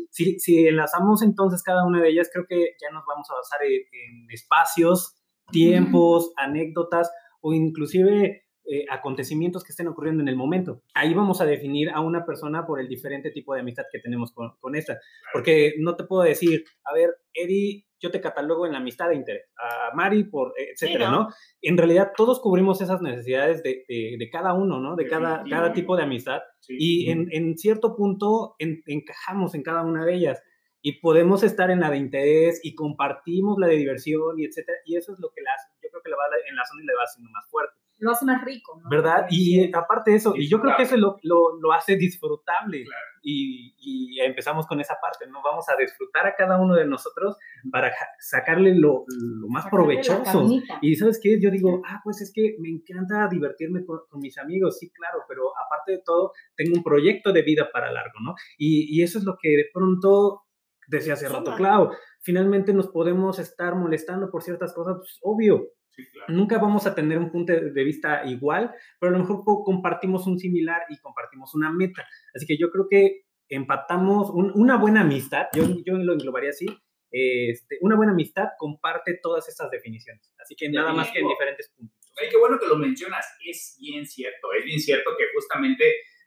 Si, si enlazamos entonces cada una de ellas, creo que ya nos vamos a basar en, en espacios, tiempos, anécdotas o inclusive eh, acontecimientos que estén ocurriendo en el momento. Ahí vamos a definir a una persona por el diferente tipo de amistad que tenemos con, con esta. Porque no te puedo decir, a ver, Eddie, yo te catalogo en la amistad de interés, a Mari por, eh, etcétera, ¿no? ¿no? En realidad todos cubrimos esas necesidades de, de- de cada uno, ¿no? De cada, cada tipo de amistad. Sí. Y en, en cierto punto en- encajamos en cada una de ellas. Y podemos estar en la de interés y compartimos la de diversión y etcétera. Y eso es lo que las, yo creo que le va enlazando y le va haciendo más fuerte. Lo hace más rico. ¿no? ¿Verdad? Y aparte de eso, y yo creo que eso lo, lo, lo hace disfrutable. Claro. Y, y empezamos con esa parte, ¿no? Vamos a disfrutar a cada uno de nosotros para sacarle lo, lo más Sacarle provechoso. Y ¿sabes qué? Yo digo, ah, pues es que me encanta divertirme con, con mis amigos, sí, claro, pero aparte de todo, tengo un proyecto de vida para largo, ¿no? Y, y eso es lo que de pronto, decía hace rato. Clau, finalmente nos podemos estar molestando por ciertas cosas, pues obvio, Sí, claro. nunca vamos a tener un punto de vista igual, pero a lo mejor co- compartimos un similar y compartimos una meta. Así que yo creo que empatamos un- una buena amistad, yo, yo lo englobaría así, este, una buena amistad comparte todas estas definiciones. Así que nada más que en diferentes puntos. Ay, qué bueno que lo mencionas. Es bien cierto, es bien cierto que justamente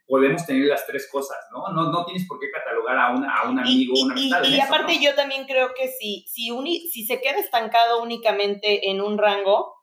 podemos tener las tres cosas, ¿no? No, no tienes por qué catalogar a, una, a un amigo, y, una y- amistad. y eso, aparte ¿no? yo también creo que si, si, uni- si se queda estancado únicamente en un rango,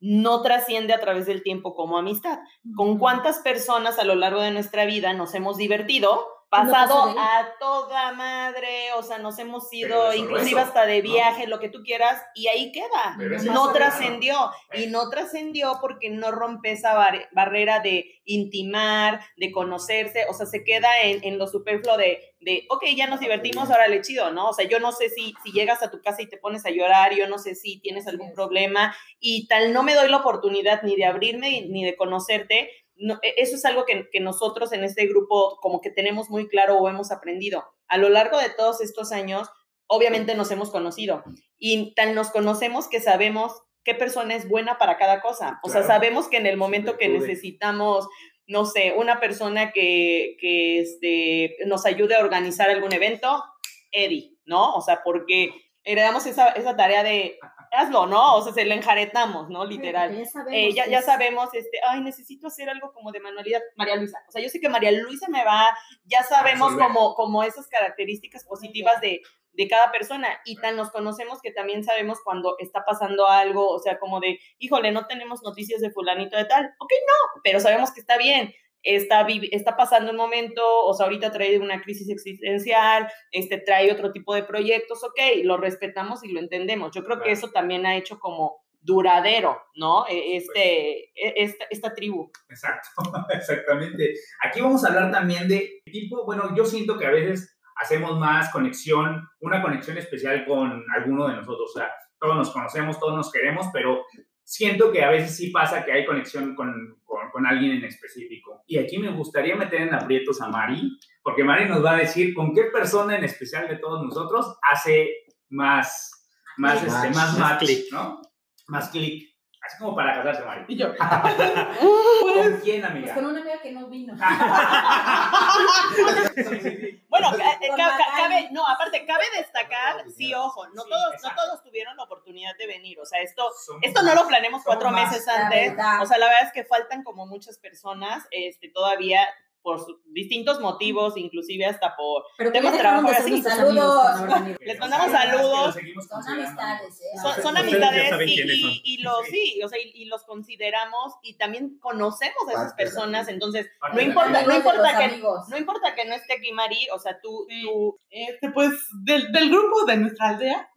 no trasciende a través del tiempo como amistad. ¿Con cuántas personas a lo largo de nuestra vida nos hemos divertido? Pasado a toda madre, o sea, nos hemos ido inclusive eso, hasta de ¿no? viaje, lo que tú quieras, y ahí queda. No trascendió. Y no trascendió porque no rompe esa bar- barrera de intimar, de conocerse, o sea, se queda en, en lo superfluo de, de, ok, ya nos divertimos, ahora le chido, ¿no? O sea, yo no sé si, si llegas a tu casa y te pones a llorar, yo no sé si tienes algún problema y tal, no me doy la oportunidad ni de abrirme ni de conocerte. No, e- eso es algo que, que nosotros en este grupo como que tenemos muy claro o hemos aprendido. A lo largo de todos estos años, obviamente nos hemos conocido y tal nos conocemos que sabemos qué persona es buena para cada cosa. O sea, sabemos que en el momento que necesitamos, no sé, una persona que, que este, nos ayude a organizar algún evento, Eddie, ¿no? O sea, porque heredamos esa, esa tarea de hazlo, ¿no? O sea, se le enjaretamos, ¿no? Literal. Ya sabemos, Eh, ya, sabemos, este, ay, necesito hacer algo como de manualidad. María Luisa. O sea, yo sé que María Luisa me va, ya sabemos como, como esas características positivas de, de cada persona y tan nos conocemos que también sabemos cuando está pasando algo, o sea, como de, híjole, no tenemos noticias de fulanito de tal. Ok, no, pero sabemos que está bien. Está, está pasando un momento, o sea, ahorita trae una crisis existencial, este, trae otro tipo de proyectos, ok, lo respetamos y lo entendemos. Yo creo que eso también ha hecho como duradero, ¿no? E- Este, e- esta, esta tribu. Exacto, exactamente. Aquí vamos a hablar también de tipo, bueno, yo siento que a veces hacemos más conexión, una conexión especial con alguno de nosotros. O sea, todos nos conocemos, todos nos queremos, pero siento que a veces sí pasa que hay conexión con, con, con alguien en específico. Y aquí me gustaría meter en aprietos a Mari, porque Mari nos va a decir con qué persona en especial de todos nosotros hace más, más, este, más Más click. ¿no? Más clic. Así como para casarse, Mari. Y yo, ¿Con quién, Pues amiga? con una amiga que no vino. Sí, sí, sí. Bueno, ca- eh, Magali. cabe, no, aparte, cabe destacar, sí, ojo, no Sí, todos, no todos tuvieron la oportunidad de venir, o sea, esto, Somos esto no lo planeamos cuatro más. meses antes, o sea, la verdad es que faltan como muchas personas, este, todavía por distintos motivos, inclusive hasta por, Pero Temas ya dejaron de trabajo, ser sí, mis amigos saludos. venido. Les mandamos saludos. Son amistades, ¿eh? son, son amistades y, y- y los, sí, o sea, y, y los consideramos y también conocemos a esas personas, entonces, no importa, no Amigos importa que, amigos. no importa que no esté aquí Mari, o sea, tú, Sí. tú este, pues, del, del grupo de nuestra aldea,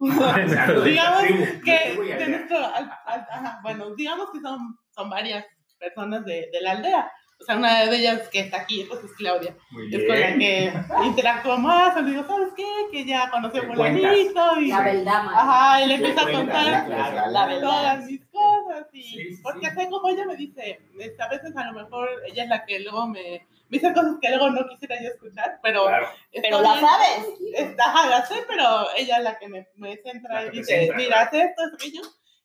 Digamos que de nuestro, al- al- ajá, bueno, digamos que son, son varias personas de, de la aldea. O sea, una de ellas que está aquí, pues es Claudia. Muy Es con la bien. que interactúo más, le digo, ¿sabes qué? Que ya conocí a Le fulanito y... La verdad. Ajá, y le empiezo a contar claro, la verdad. todas mis cosas y Sí, sí, porque sí. sé como ella me dice este, a veces a lo mejor ella es la que luego me, me dice cosas que luego no quisiera yo escuchar pero Claro. pero la bien. sabes. Está- ajá, la sé pero ella es la que me, me centra La y dice centra, mira haz esto haz aquello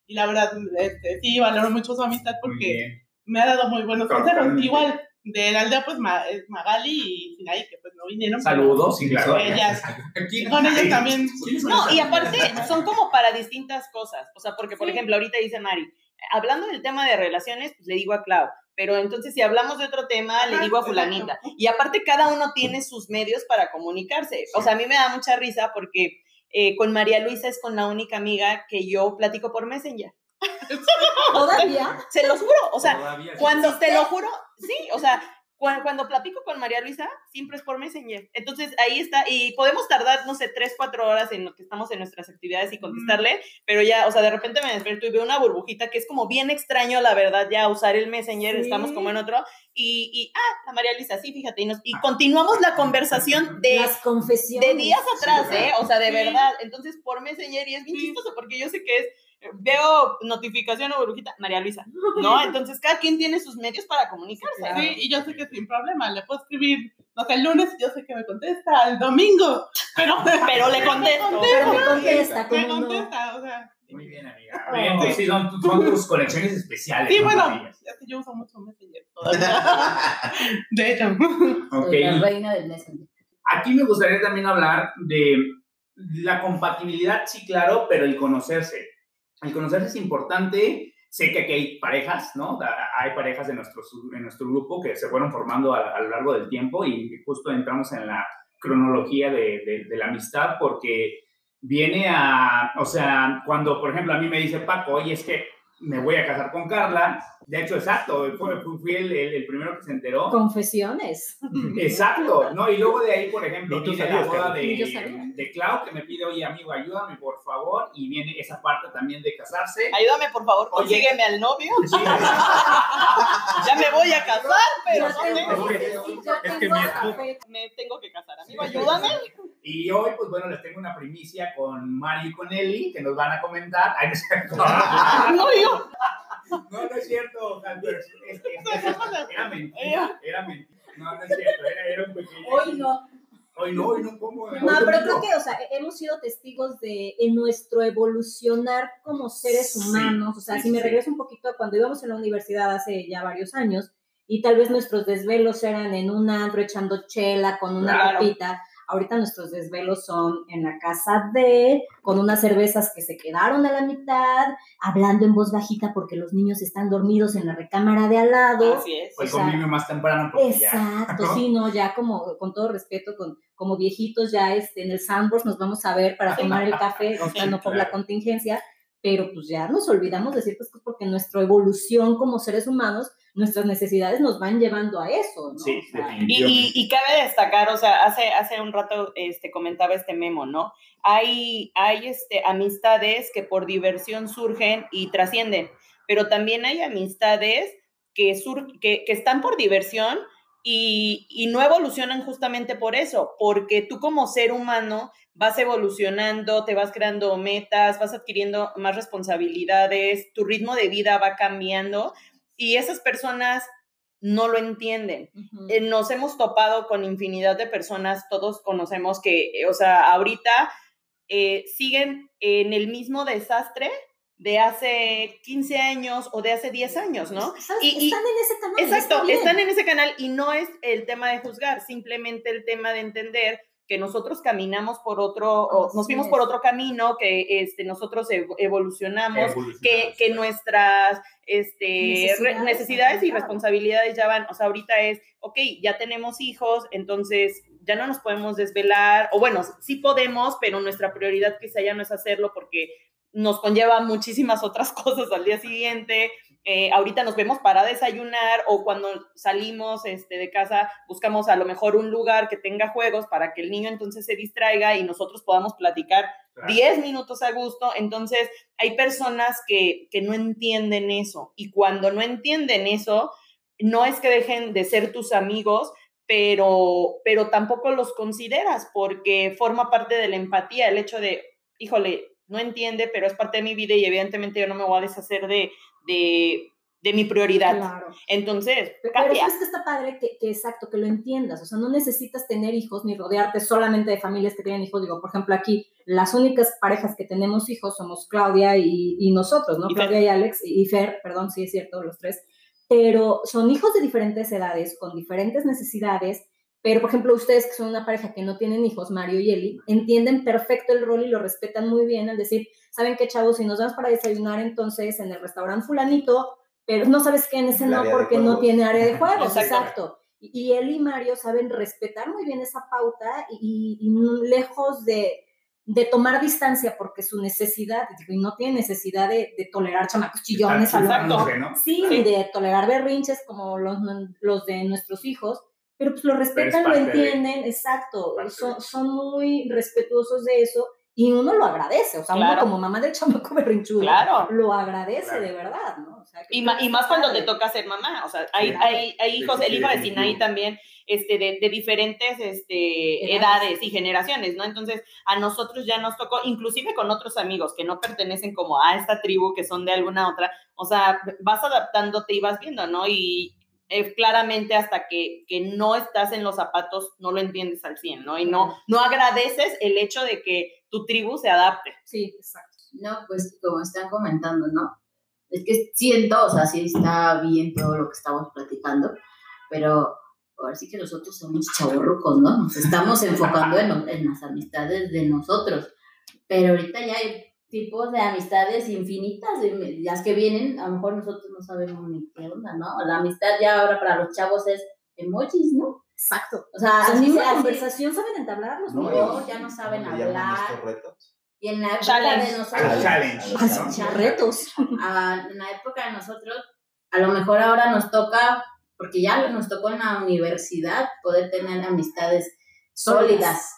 y la verdad este, sí valoro mucho su amistad Muy porque bien. Me ha dado muy buenos consejos igual de la aldea pues Ma- es Magali y Sinaí que pues no vinieron Saludos, sí, claro. ellas Aquí- con ellas también ¿Quiénes son No, y aparte son como para distintas cosas. O sea, porque, por Sí. ejemplo, ahorita dice Mari, hablando del tema de relaciones, pues le digo a Clau. Pero entonces, si hablamos de otro tema, le digo a Fulanita. Y aparte, cada uno tiene sus medios para comunicarse. O sea, a mí me da mucha risa porque eh, con María Luisa es con la única amiga que yo platico por Messenger. ¿Todavía? Se los juro. O sea, Todavía cuando te lo juro, sí, o sea, cuando, cuando platico con María Luisa, siempre es por Messenger. Entonces ahí está, y podemos tardar, no sé, tres, cuatro horas en lo que estamos en nuestras actividades y contestarle, pero ya, o sea, de repente me despierto y veo una burbujita que es como bien extraño, la verdad, ya usar el Messenger, Sí. estamos como en otro, y, y ah, la María Luisa, sí, fíjate, y, nos, y continuamos la conversación de Las confesiones. de días atrás, Sí, ¿eh? O sea, de Sí. verdad. Entonces, por Messenger, y es bien chistoso porque yo sé que es, veo notificación o burbujita, María Luisa, ¿no? Entonces, cada quien tiene sus medios para comunicarse. Sí, y yo sé que sin problema le puedo escribir, no sé, el lunes, yo sé que me contesta, el domingo, pero, Pero le contesto. Pero me contesta, me contesta, o sea. Muy bien, amiga. Bien, pues sí, son, son tus conexiones especiales. Sí, ¿no? bueno, es que yo uso mucho Messenger todavía. De hecho. Ok. Soy la reina del Messenger. Aquí me gustaría también hablar de la compatibilidad, sí, claro, pero el conocerse. El conocerse es importante. Sé que aquí hay parejas, ¿no? Hay parejas en nuestro, en nuestro grupo que se fueron formando a, a lo largo del tiempo y justo entramos en la cronología de, de- de la amistad porque viene a, o sea, cuando por ejemplo a mí me dice Paco, oye, es que me voy a casar con Carla, de hecho, exacto, fue- fui, fui el, el- el primero que se enteró. Confesiones. Exacto, ¿no? Y luego de ahí, por ejemplo, viene la boda de, de Clau, que me pide, oye, amigo, ayúdame, por favor, y viene esa parte también de casarse. Ayúdame, por favor, consígueme al novio. Sí, Ya me voy a casar, pero no tengo- es que tengo mi me tengo que casar. Amigo, ayúdame. Y hoy, pues bueno, les tengo una primicia con Mario y con Eli, que nos van a comentar. Ay, no es cierto. No. No, no es cierto, era mentira, era mentira. No, no es cierto, era, era un pequeño. Hoy no. Hoy no, hoy no, ¿cómo? Hoy No, pero no. creo que, o sea, hemos sido testigos de en nuestro evolucionar como seres Sí, humanos. O sea, sí, si me sí. regreso un poquito a cuando íbamos en la universidad hace ya varios años y tal vez nuestros desvelos eran en un antro echando chela con una Claro. copita. Ahorita nuestros desvelos son en la casa de, con unas cervezas que se quedaron a la mitad, hablando en voz bajita porque los niños están dormidos en la recámara de al lado. Así es. Hoy o sea, convivio más temprano porque ya. Exacto, ¿no? sí, no, ya como, con todo respeto, con, como viejitos ya este, en el sandbox nos vamos a ver para tomar el café, o sea, no por la contingencia, pero pues ya nos olvidamos de ciertas cosas porque nuestra evolución como seres humanos, nuestras necesidades nos van llevando a eso, ¿no? Sí, O sea, Y, y, y cabe destacar, o sea, hace, hace un rato este, comentaba este memo, ¿no? Hay, hay este, amistades que por diversión surgen y trascienden, pero también hay amistades que, sur, que, que están por diversión y, y no evolucionan justamente por eso, porque tú como ser humano vas evolucionando, te vas creando metas, vas adquiriendo más responsabilidades, tu ritmo de vida va cambiando y esas personas no lo entienden. Eh, nos hemos topado con infinidad de personas, todos conocemos que, eh, o sea, ahorita eh, siguen en el mismo desastre de hace 15 años o de hace 10 años, ¿no? ¿Sabes? Y- y- están en ese canal. está Exacto, están en ese canal y no es el tema de juzgar, simplemente el tema de entender que nosotros caminamos por otro, o nos fuimos es. por otro camino, que este, nosotros ev- evolucionamos, que, nuestras este, Necesidades, necesidades y responsabilidades ya van, o sea, ahorita es, ok, ya tenemos hijos, entonces ya no nos podemos desvelar, o bueno, sí podemos, pero nuestra prioridad quizá ya no es hacerlo porque nos conlleva muchísimas otras cosas al día siguiente. Eh, ahorita nos vemos para desayunar o cuando salimos este, de casa buscamos a lo mejor un lugar que tenga juegos para que el niño entonces se distraiga y nosotros podamos platicar Claro. 10 minutos a gusto. Entonces, hay personas que, que no entienden eso. Y cuando no entienden eso, no es que dejen de ser tus amigos, pero, pero tampoco los consideras porque forma parte de la empatía, el hecho de, híjole, no entiende, pero es parte de mi vida y evidentemente yo no me voy a deshacer de, de, de mi prioridad. Claro. Entonces, Pero cambia. es que está padre que, que exacto, que lo entiendas. O sea, no necesitas tener hijos ni rodearte solamente de familias que tienen hijos. Digo, por ejemplo, aquí las únicas parejas que tenemos hijos somos Claudia y, y nosotros, ¿no? Y Fer. Claudia y Alex y Fer, perdón, sí es cierto, los tres. Pero son hijos de diferentes edades, con diferentes necesidades. Pero, por ejemplo, ustedes que son una pareja que no tienen hijos, Mario y Eli, entienden perfecto el rol y lo respetan muy bien al decir, ¿saben qué, chavos? Si nos vamos para desayunar entonces en el restaurante fulanito, pero no sabes qué en ese no porque no tiene área de juegos, Exacto. Y, y él y Mario saben respetar muy bien esa pauta y, y lejos de, de tomar distancia porque su necesidad, y no tiene necesidad de, de tolerar chamacos chillones a lo mejor. ¿no? Sí, ni de tolerar berrinches como los, los de nuestros hijos, pero pues lo respetan, lo de- entienden, exacto, son, de- son muy respetuosos de eso y uno lo agradece, o sea, uno como mamá del chamaco berrinchudo, Claro. lo agradece Claro. de verdad, ¿no? O sea, que Y, ma- más cuando te toca ser mamá, o sea, hay, hay, hay hijos, Sí, el sí, hijo de. Sinaí también, este, de, de diferentes este, Edades. edades y generaciones, ¿no? Entonces, a nosotros ya nos tocó, inclusive con otros amigos que no pertenecen como a esta tribu, que son de alguna otra, o sea, vas adaptándote y vas viendo, ¿no? Y eh, claramente hasta que, que no estás en los zapatos, no lo entiendes al 100, ¿no? Y no, no agradeces el hecho de que tu tribu se adapte. Sí, exacto. No, pues como están comentando, ¿no? Es que siento, o sea, sí está bien todo lo que estamos platicando, pero ahora sí que nosotros somos chavorrucos, ¿no? Nos estamos enfocando en, en las amistades de nosotros, pero ahorita ya hay tipos de amistades infinitas, las que vienen, a lo mejor nosotros no sabemos ni qué onda, ¿no? La amistad ya ahora para los chavos es emojis, ¿no? Exacto. O sea, así misma conversación saben entablar los No, niños. No, ya no saben ¿Cómo le llaman hablar. retos? Y en la época Challenge. de nosotros... los challenge. Ay, ¿no? son retos. a- en la época de nosotros, a lo mejor ahora nos toca, porque ya nos tocó en la universidad poder tener amistades sólidas,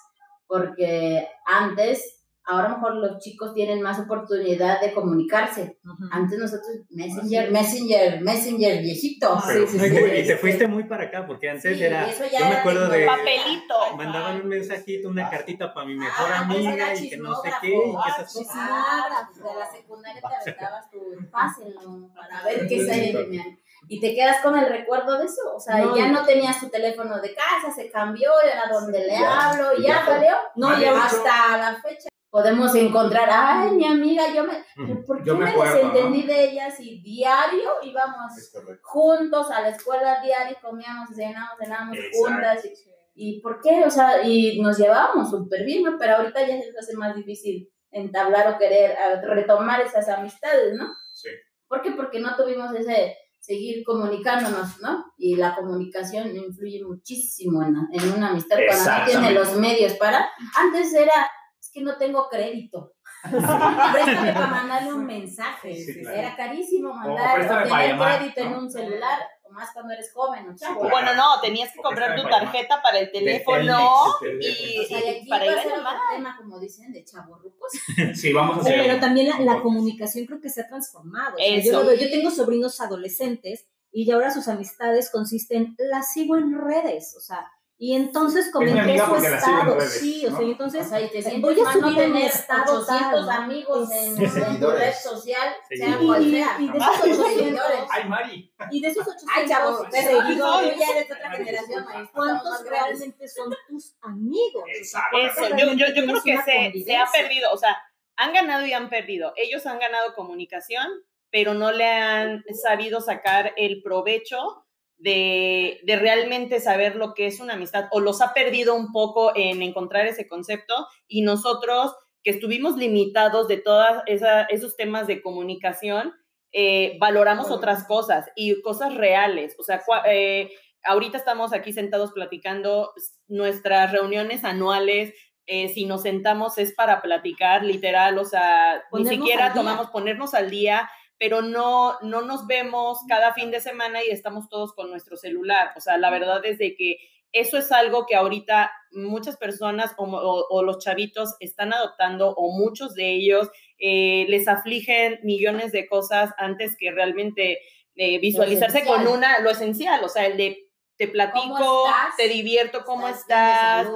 porque antes, ahora a lo mejor los chicos tienen más oportunidad de comunicarse. Antes nosotros, Messenger, Messenger, Messenger viejito. Pero- sí, no, y, sí, te, sí. y te fuiste muy para acá, porque antes Sí, era. ya Yo me acuerdo de. Papelito. Mandaban un mensajito, una cartita para mi mejor Ah, antes amiga y que no sé qué, y que esas cosas. Ah, pues de la secundaria te aventabas tu pásenlo para ver qué sale y te quedas con el recuerdo de eso, o sea, No, ya y- no tenías tu teléfono de casa, se cambió, era donde le Ya, hablo, y y ya ya salió. No, y ahorita- hasta la fecha podemos encontrar, ay, mi amiga, yo me. ¿por qué Yo me me, acuerdo, desentendí de ella si diario íbamos juntos a la escuela diario, comíamos, cenábamos, cenábamos Exacto. juntas. Y, ¿Y por qué? O sea, y nos llevábamos súper bien, ¿no? Pero ahorita ya se hace más difícil entablar o querer retomar esas amistades, ¿no? Sí. ¿Por qué? Porque no tuvimos ese seguir comunicándonos, ¿no? Y la comunicación influye muchísimo en, en una amistad cuando no tiene los medios para. Antes era, que no tengo crédito. Préstame para mandarle un mensaje. Sí, claro. Era carísimo mandar préstame o para tener llamar, crédito en ¿no? un celular, o más cuando eres joven o chavo. claro. Bueno, no, tenías que comprar tu de tarjeta para el teléfono Telmex, y, O sea, y aquí para ir a llamar. tema, como dicen, de chavorrucos. Sí, vamos a hacer. Pero también la, un la comunicación creo que se ha transformado. O sea, Eso. yo, yo tengo sobrinos adolescentes y ya ahora sus amistades consisten, las sigo en redes, o sea, y entonces comenté su estado, redes, sí, o ¿no? sea, y entonces O sea, y te voy a subir en mi tener estado 800 tal, ¿no? amigos en, en tu red social, Sí. sea Y- cual sea. y de esos 800, seguidores. Ay, Mari. y de esos 800 Ay, chavos, seguidores, ya eres de otra generación, estamos ¿cuántos realmente son tus amigos? Exacto. ¿cuántos Eso, yo, yo, yo creo que se, se ha perdido, o sea, han ganado y han perdido. Ellos han ganado comunicación, pero no le han sabido sacar el provecho de, de realmente saber lo que es una amistad o los ha perdido un poco en encontrar ese concepto y nosotros que estuvimos limitados de todos esos temas de comunicación, eh, valoramos otras cosas y cosas reales. O sea, eh, ahorita estamos aquí sentados platicando nuestras reuniones anuales. eh, si nos sentamos es para platicar, literal, o sea, Ponernos ni siquiera tomamos ponernos al día, pero no, no nos vemos cada fin de semana y estamos todos con nuestro celular. O sea, la verdad es de que eso es algo que ahorita muchas personas o, o- o los chavitos están adoptando o muchos de ellos eh, les afligen millones de cosas antes que realmente eh, visualizarse con una, lo esencial, o sea, el de te platico, te divierto, cómo ¿Estás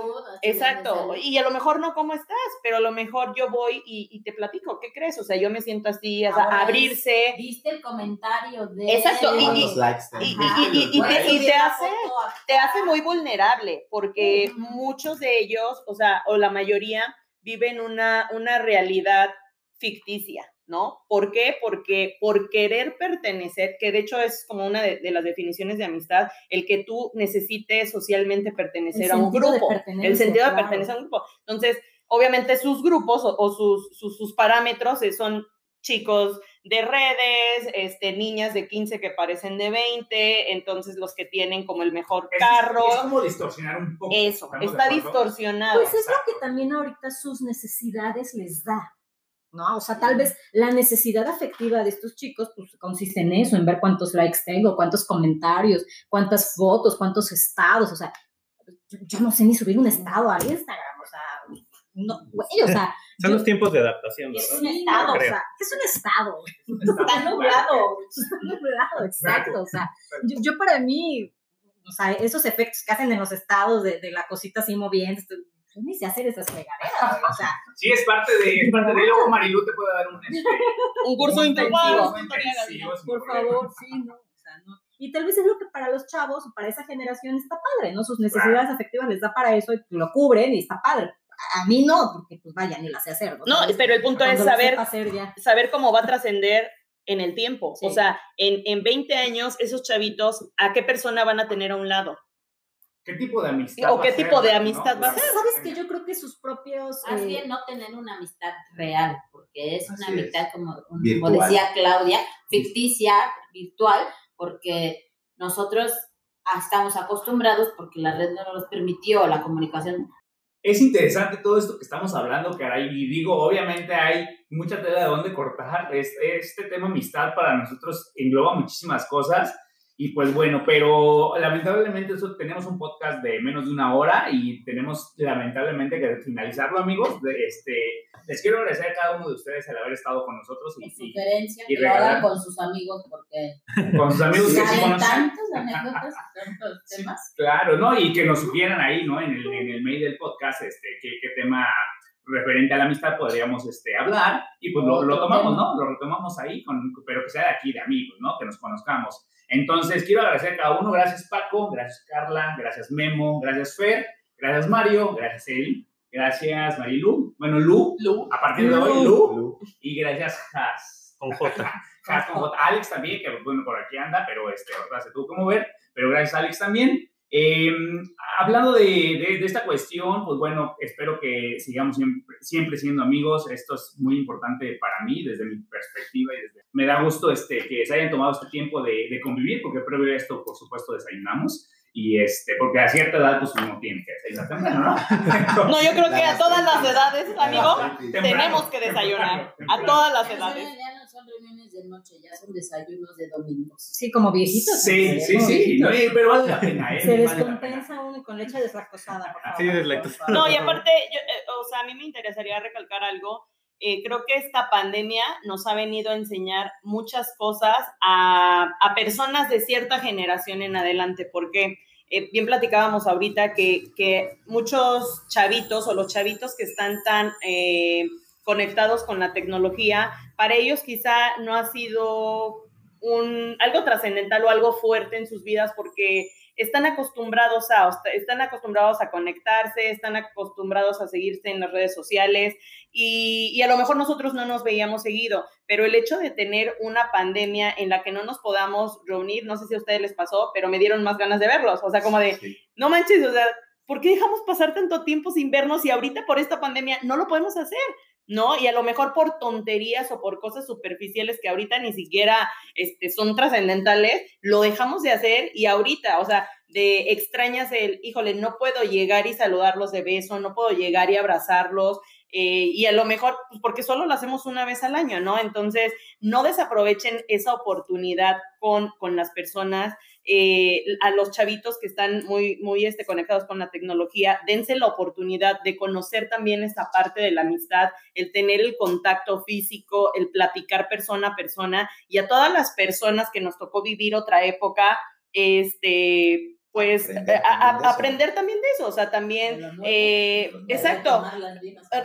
Exacto, y a lo mejor no cómo estás, pero a lo mejor yo voy y, y te platico, ¿qué crees? O sea, yo me siento así, o sea, abrirse, ¿Viste el comentario de Exacto, y- ¿Cuántos likes y- y- te- te hace- te hace muy vulnerable, porque muchos de ellos, o sea, o la mayoría, viven una, una realidad ficticia, ¿no? ¿Por qué? Porque por querer pertenecer, que de hecho es como una de, de las definiciones de amistad, el que tú necesites socialmente pertenecer El a un grupo, el sentido de pertenecer a un grupo. Entonces, obviamente sus grupos o, o sus, sus, sus parámetros eh, son chicos de redes, este, niñas de 15 que parecen de 20, entonces los que tienen como el mejor Es- carro. Es, como distorsionar un poco. Eso, ¿estamos de está distorsionado. Pues es lo que también ahorita sus necesidades les da, ¿no? O sea, tal vez la necesidad afectiva de estos chicos pues consiste en eso, en ver cuántos likes tengo, cuántos comentarios, cuántas fotos, cuántos estados, o sea, yo, yo no sé ni subir un estado a Instagram, o sea, no, güey, o sea, Son los tiempos de adaptación, es un estado, o Creo. sea, es un estado, Está nublado, está nublado, exacto, o sea, yo, yo para mí, o sea, esos efectos que hacen en los estados de, de la cosita así moviendo, yo ni sé hacer esas fregaderas, o sea, Sí, es parte de, es parte de luego Marilu te puede dar un, este, Un curso intensivo. por favor, sí, no, o sea, no. Y tal vez es lo que para los chavos o para esa generación está padre, ¿no? Sus necesidades afectivas les da para eso y lo cubren y está padre. A mí no, porque pues vaya, ni la sé hacer. No, ¿Sabes? pero el punto es Cuando saber, saber cómo va a trascender en el tiempo. O sea, en, en 20 años, esos chavitos, ¿a qué persona van a tener a un lado? ¿Qué tipo de amistad? ¿O va qué a ser, tipo de no? amistad va a ser? ¿Sabes que yo creo que sus propios... Más eh, bien no tener una amistad real, porque es una Así es. amistad, como, como decía Claudia, ficticia, virtual, porque nosotros ah, estamos acostumbrados, porque la red no nos permitió, la comunicación Es interesante todo esto que estamos hablando, caray, y digo, obviamente hay mucha tela de dónde cortar. Este, este tema amistad para nosotros engloba muchísimas cosas. Y pues bueno, pero lamentablemente eso, tenemos un podcast de menos de una hora y tenemos lamentablemente que finalizarlo, amigos. Este, les quiero agradecer a cada uno de ustedes el haber estado con nosotros y, sugerencia y que hagan con sus amigos, porque con sus amigos que sí saben conocen. tantas anécdotas, tantos temas. Claro, ¿no? Y que nos sugieran ahí, ¿no? En el, en el mail del podcast, este, qué, qué tema referente a la amistad podríamos este, hablar y pues lo, lo tomamos. ¿no? Lo retomamos ahí, con, pero que sea de aquí, de amigos, ¿no? Que nos conozcamos. Entonces, quiero agradecer a cada uno. Gracias, Paco. Gracias, Carla. Gracias, Memo. Gracias, Fer. Gracias, Mario. Gracias, Eli. Gracias, Marilu. Bueno, Lu. Lu. A partir de hoy, Lu. Y gracias, Has. Con J. Has con J. Alex también, que bueno, por aquí anda, pero este, ahorita se tuvo que mover. Pero gracias, Alex, también. Eh, hablando de, de- de esta cuestión, pues bueno, espero que sigamos siempre, siempre siendo amigos. Esto es muy importante para mí desde mi perspectiva y desde... Me da gusto este, que se hayan tomado este tiempo de, de convivir, porque previo a esto, por supuesto, desayunamos. Y este, porque a cierta edad, pues uno tiene que desayunar temprano, ¿no? No, yo creo que a todas las edades, amigo, tenemos que desayunar. A todas las edades. ya no son reuniones de noche, ya son desayunos de domingos. Sí, como viejitos. Sí, sí, sí, viejitos. no, pero vale la pena, ¿eh? Se descompensa uno con leche deslactosada, por favor. Sí, deslactosada. No, y aparte, yo, eh, o sea, a mí me interesaría recalcar algo. Eh, creo que esta pandemia nos ha venido a enseñar muchas cosas a, a personas de cierta generación en adelante, porque eh, bien platicábamos ahorita que, que muchos chavitos o los chavitos que están tan eh, conectados con la tecnología, para ellos quizá no ha sido un, algo trascendental o algo fuerte en sus vidas porque están acostumbrados a, están acostumbrados a conectarse, están acostumbrados a seguirse en las redes sociales y, y, a lo mejor nosotros no nos veíamos seguido, pero el hecho de tener una pandemia en la que no nos podamos reunir, no sé si a ustedes les pasó, pero me dieron más ganas de verlos, o sea, como de, sí. no manches, o sea, ¿por qué dejamos pasar tanto tiempo sin vernos y ahorita por esta pandemia no lo podemos hacer? ¿No? Y a lo mejor por tonterías o por cosas superficiales que ahorita ni siquiera este, son trascendentales, lo dejamos de hacer y ahorita, o sea, de extrañas el, híjole, no puedo llegar y saludarlos de beso, no puedo llegar y abrazarlos, eh, y a lo mejor, pues porque solo lo hacemos una vez al año, ¿no? Entonces, no desaprovechen esa oportunidad con, con las personas, eh, a los chavitos que están muy, muy este, conectados con la tecnología, dense la oportunidad de conocer también esta parte de la amistad, el tener el contacto físico, el platicar persona a persona, y a todas las personas que nos tocó vivir otra época, este pues aprender, a, a, aprender, también de eso, o sea, también, eh, exacto,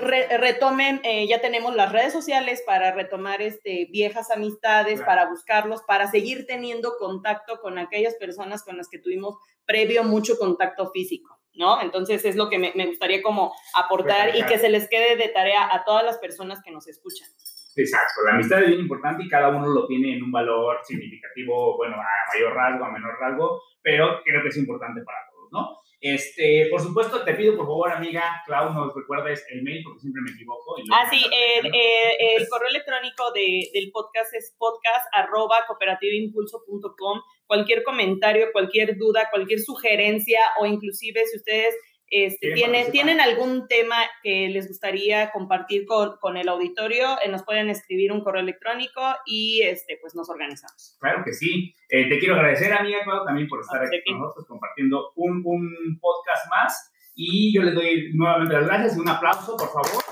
re, retomen, eh, ya tenemos las redes sociales para retomar este, viejas amistades, claro. para buscarlos, para seguir teniendo contacto con aquellas personas con las que tuvimos previo mucho contacto físico, ¿no? Entonces es lo que me, me gustaría como aportar pues, y que se les quede de tarea a todas las personas que nos escuchan. Exacto, la amistad es bien importante y cada uno lo tiene en un valor significativo, bueno, a mayor rasgo, a menor rasgo, pero creo que es importante para todos, ¿no? Este, por supuesto, te pido por favor, amiga Clau, nos recuerdes el mail porque siempre me equivoco. y Ah, sí, el, el- el correo electrónico de- del podcast es podcast arroba cooperativoimpulso.com. Cualquier comentario, cualquier duda, cualquier sugerencia o inclusive si ustedes este, ¿Quieren tienen, tienen algún tema que les gustaría compartir con, con el auditorio, eh, nos pueden escribir un correo electrónico y este, pues nos organizamos. Claro que sí. Eh, te quiero agradecer, amiga Clau, también por estar Ah, aquí con nosotros compartiendo un, un podcast más. Y yo les doy nuevamente las gracias y un aplauso, por favor.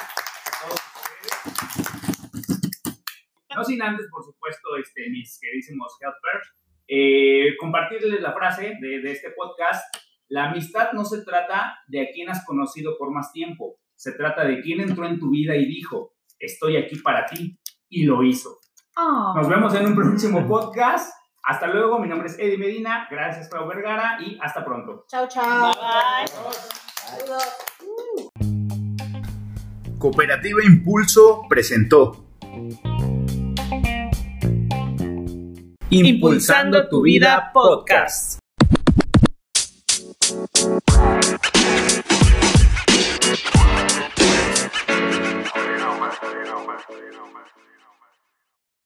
No sin antes, por supuesto, este, mis queridísimos helpers, eh, compartirles la frase de, de este podcast. La amistad no se trata de a quien has conocido por más tiempo, se trata de quién entró en tu vida y dijo, estoy aquí para ti, y lo hizo. Nos vemos en un próximo podcast. Hasta luego, mi nombre es Eddie Medina, gracias Clau Vergara y hasta pronto. Chao, chao. Cooperativa Impulso presentó Impulsando tu vida podcast.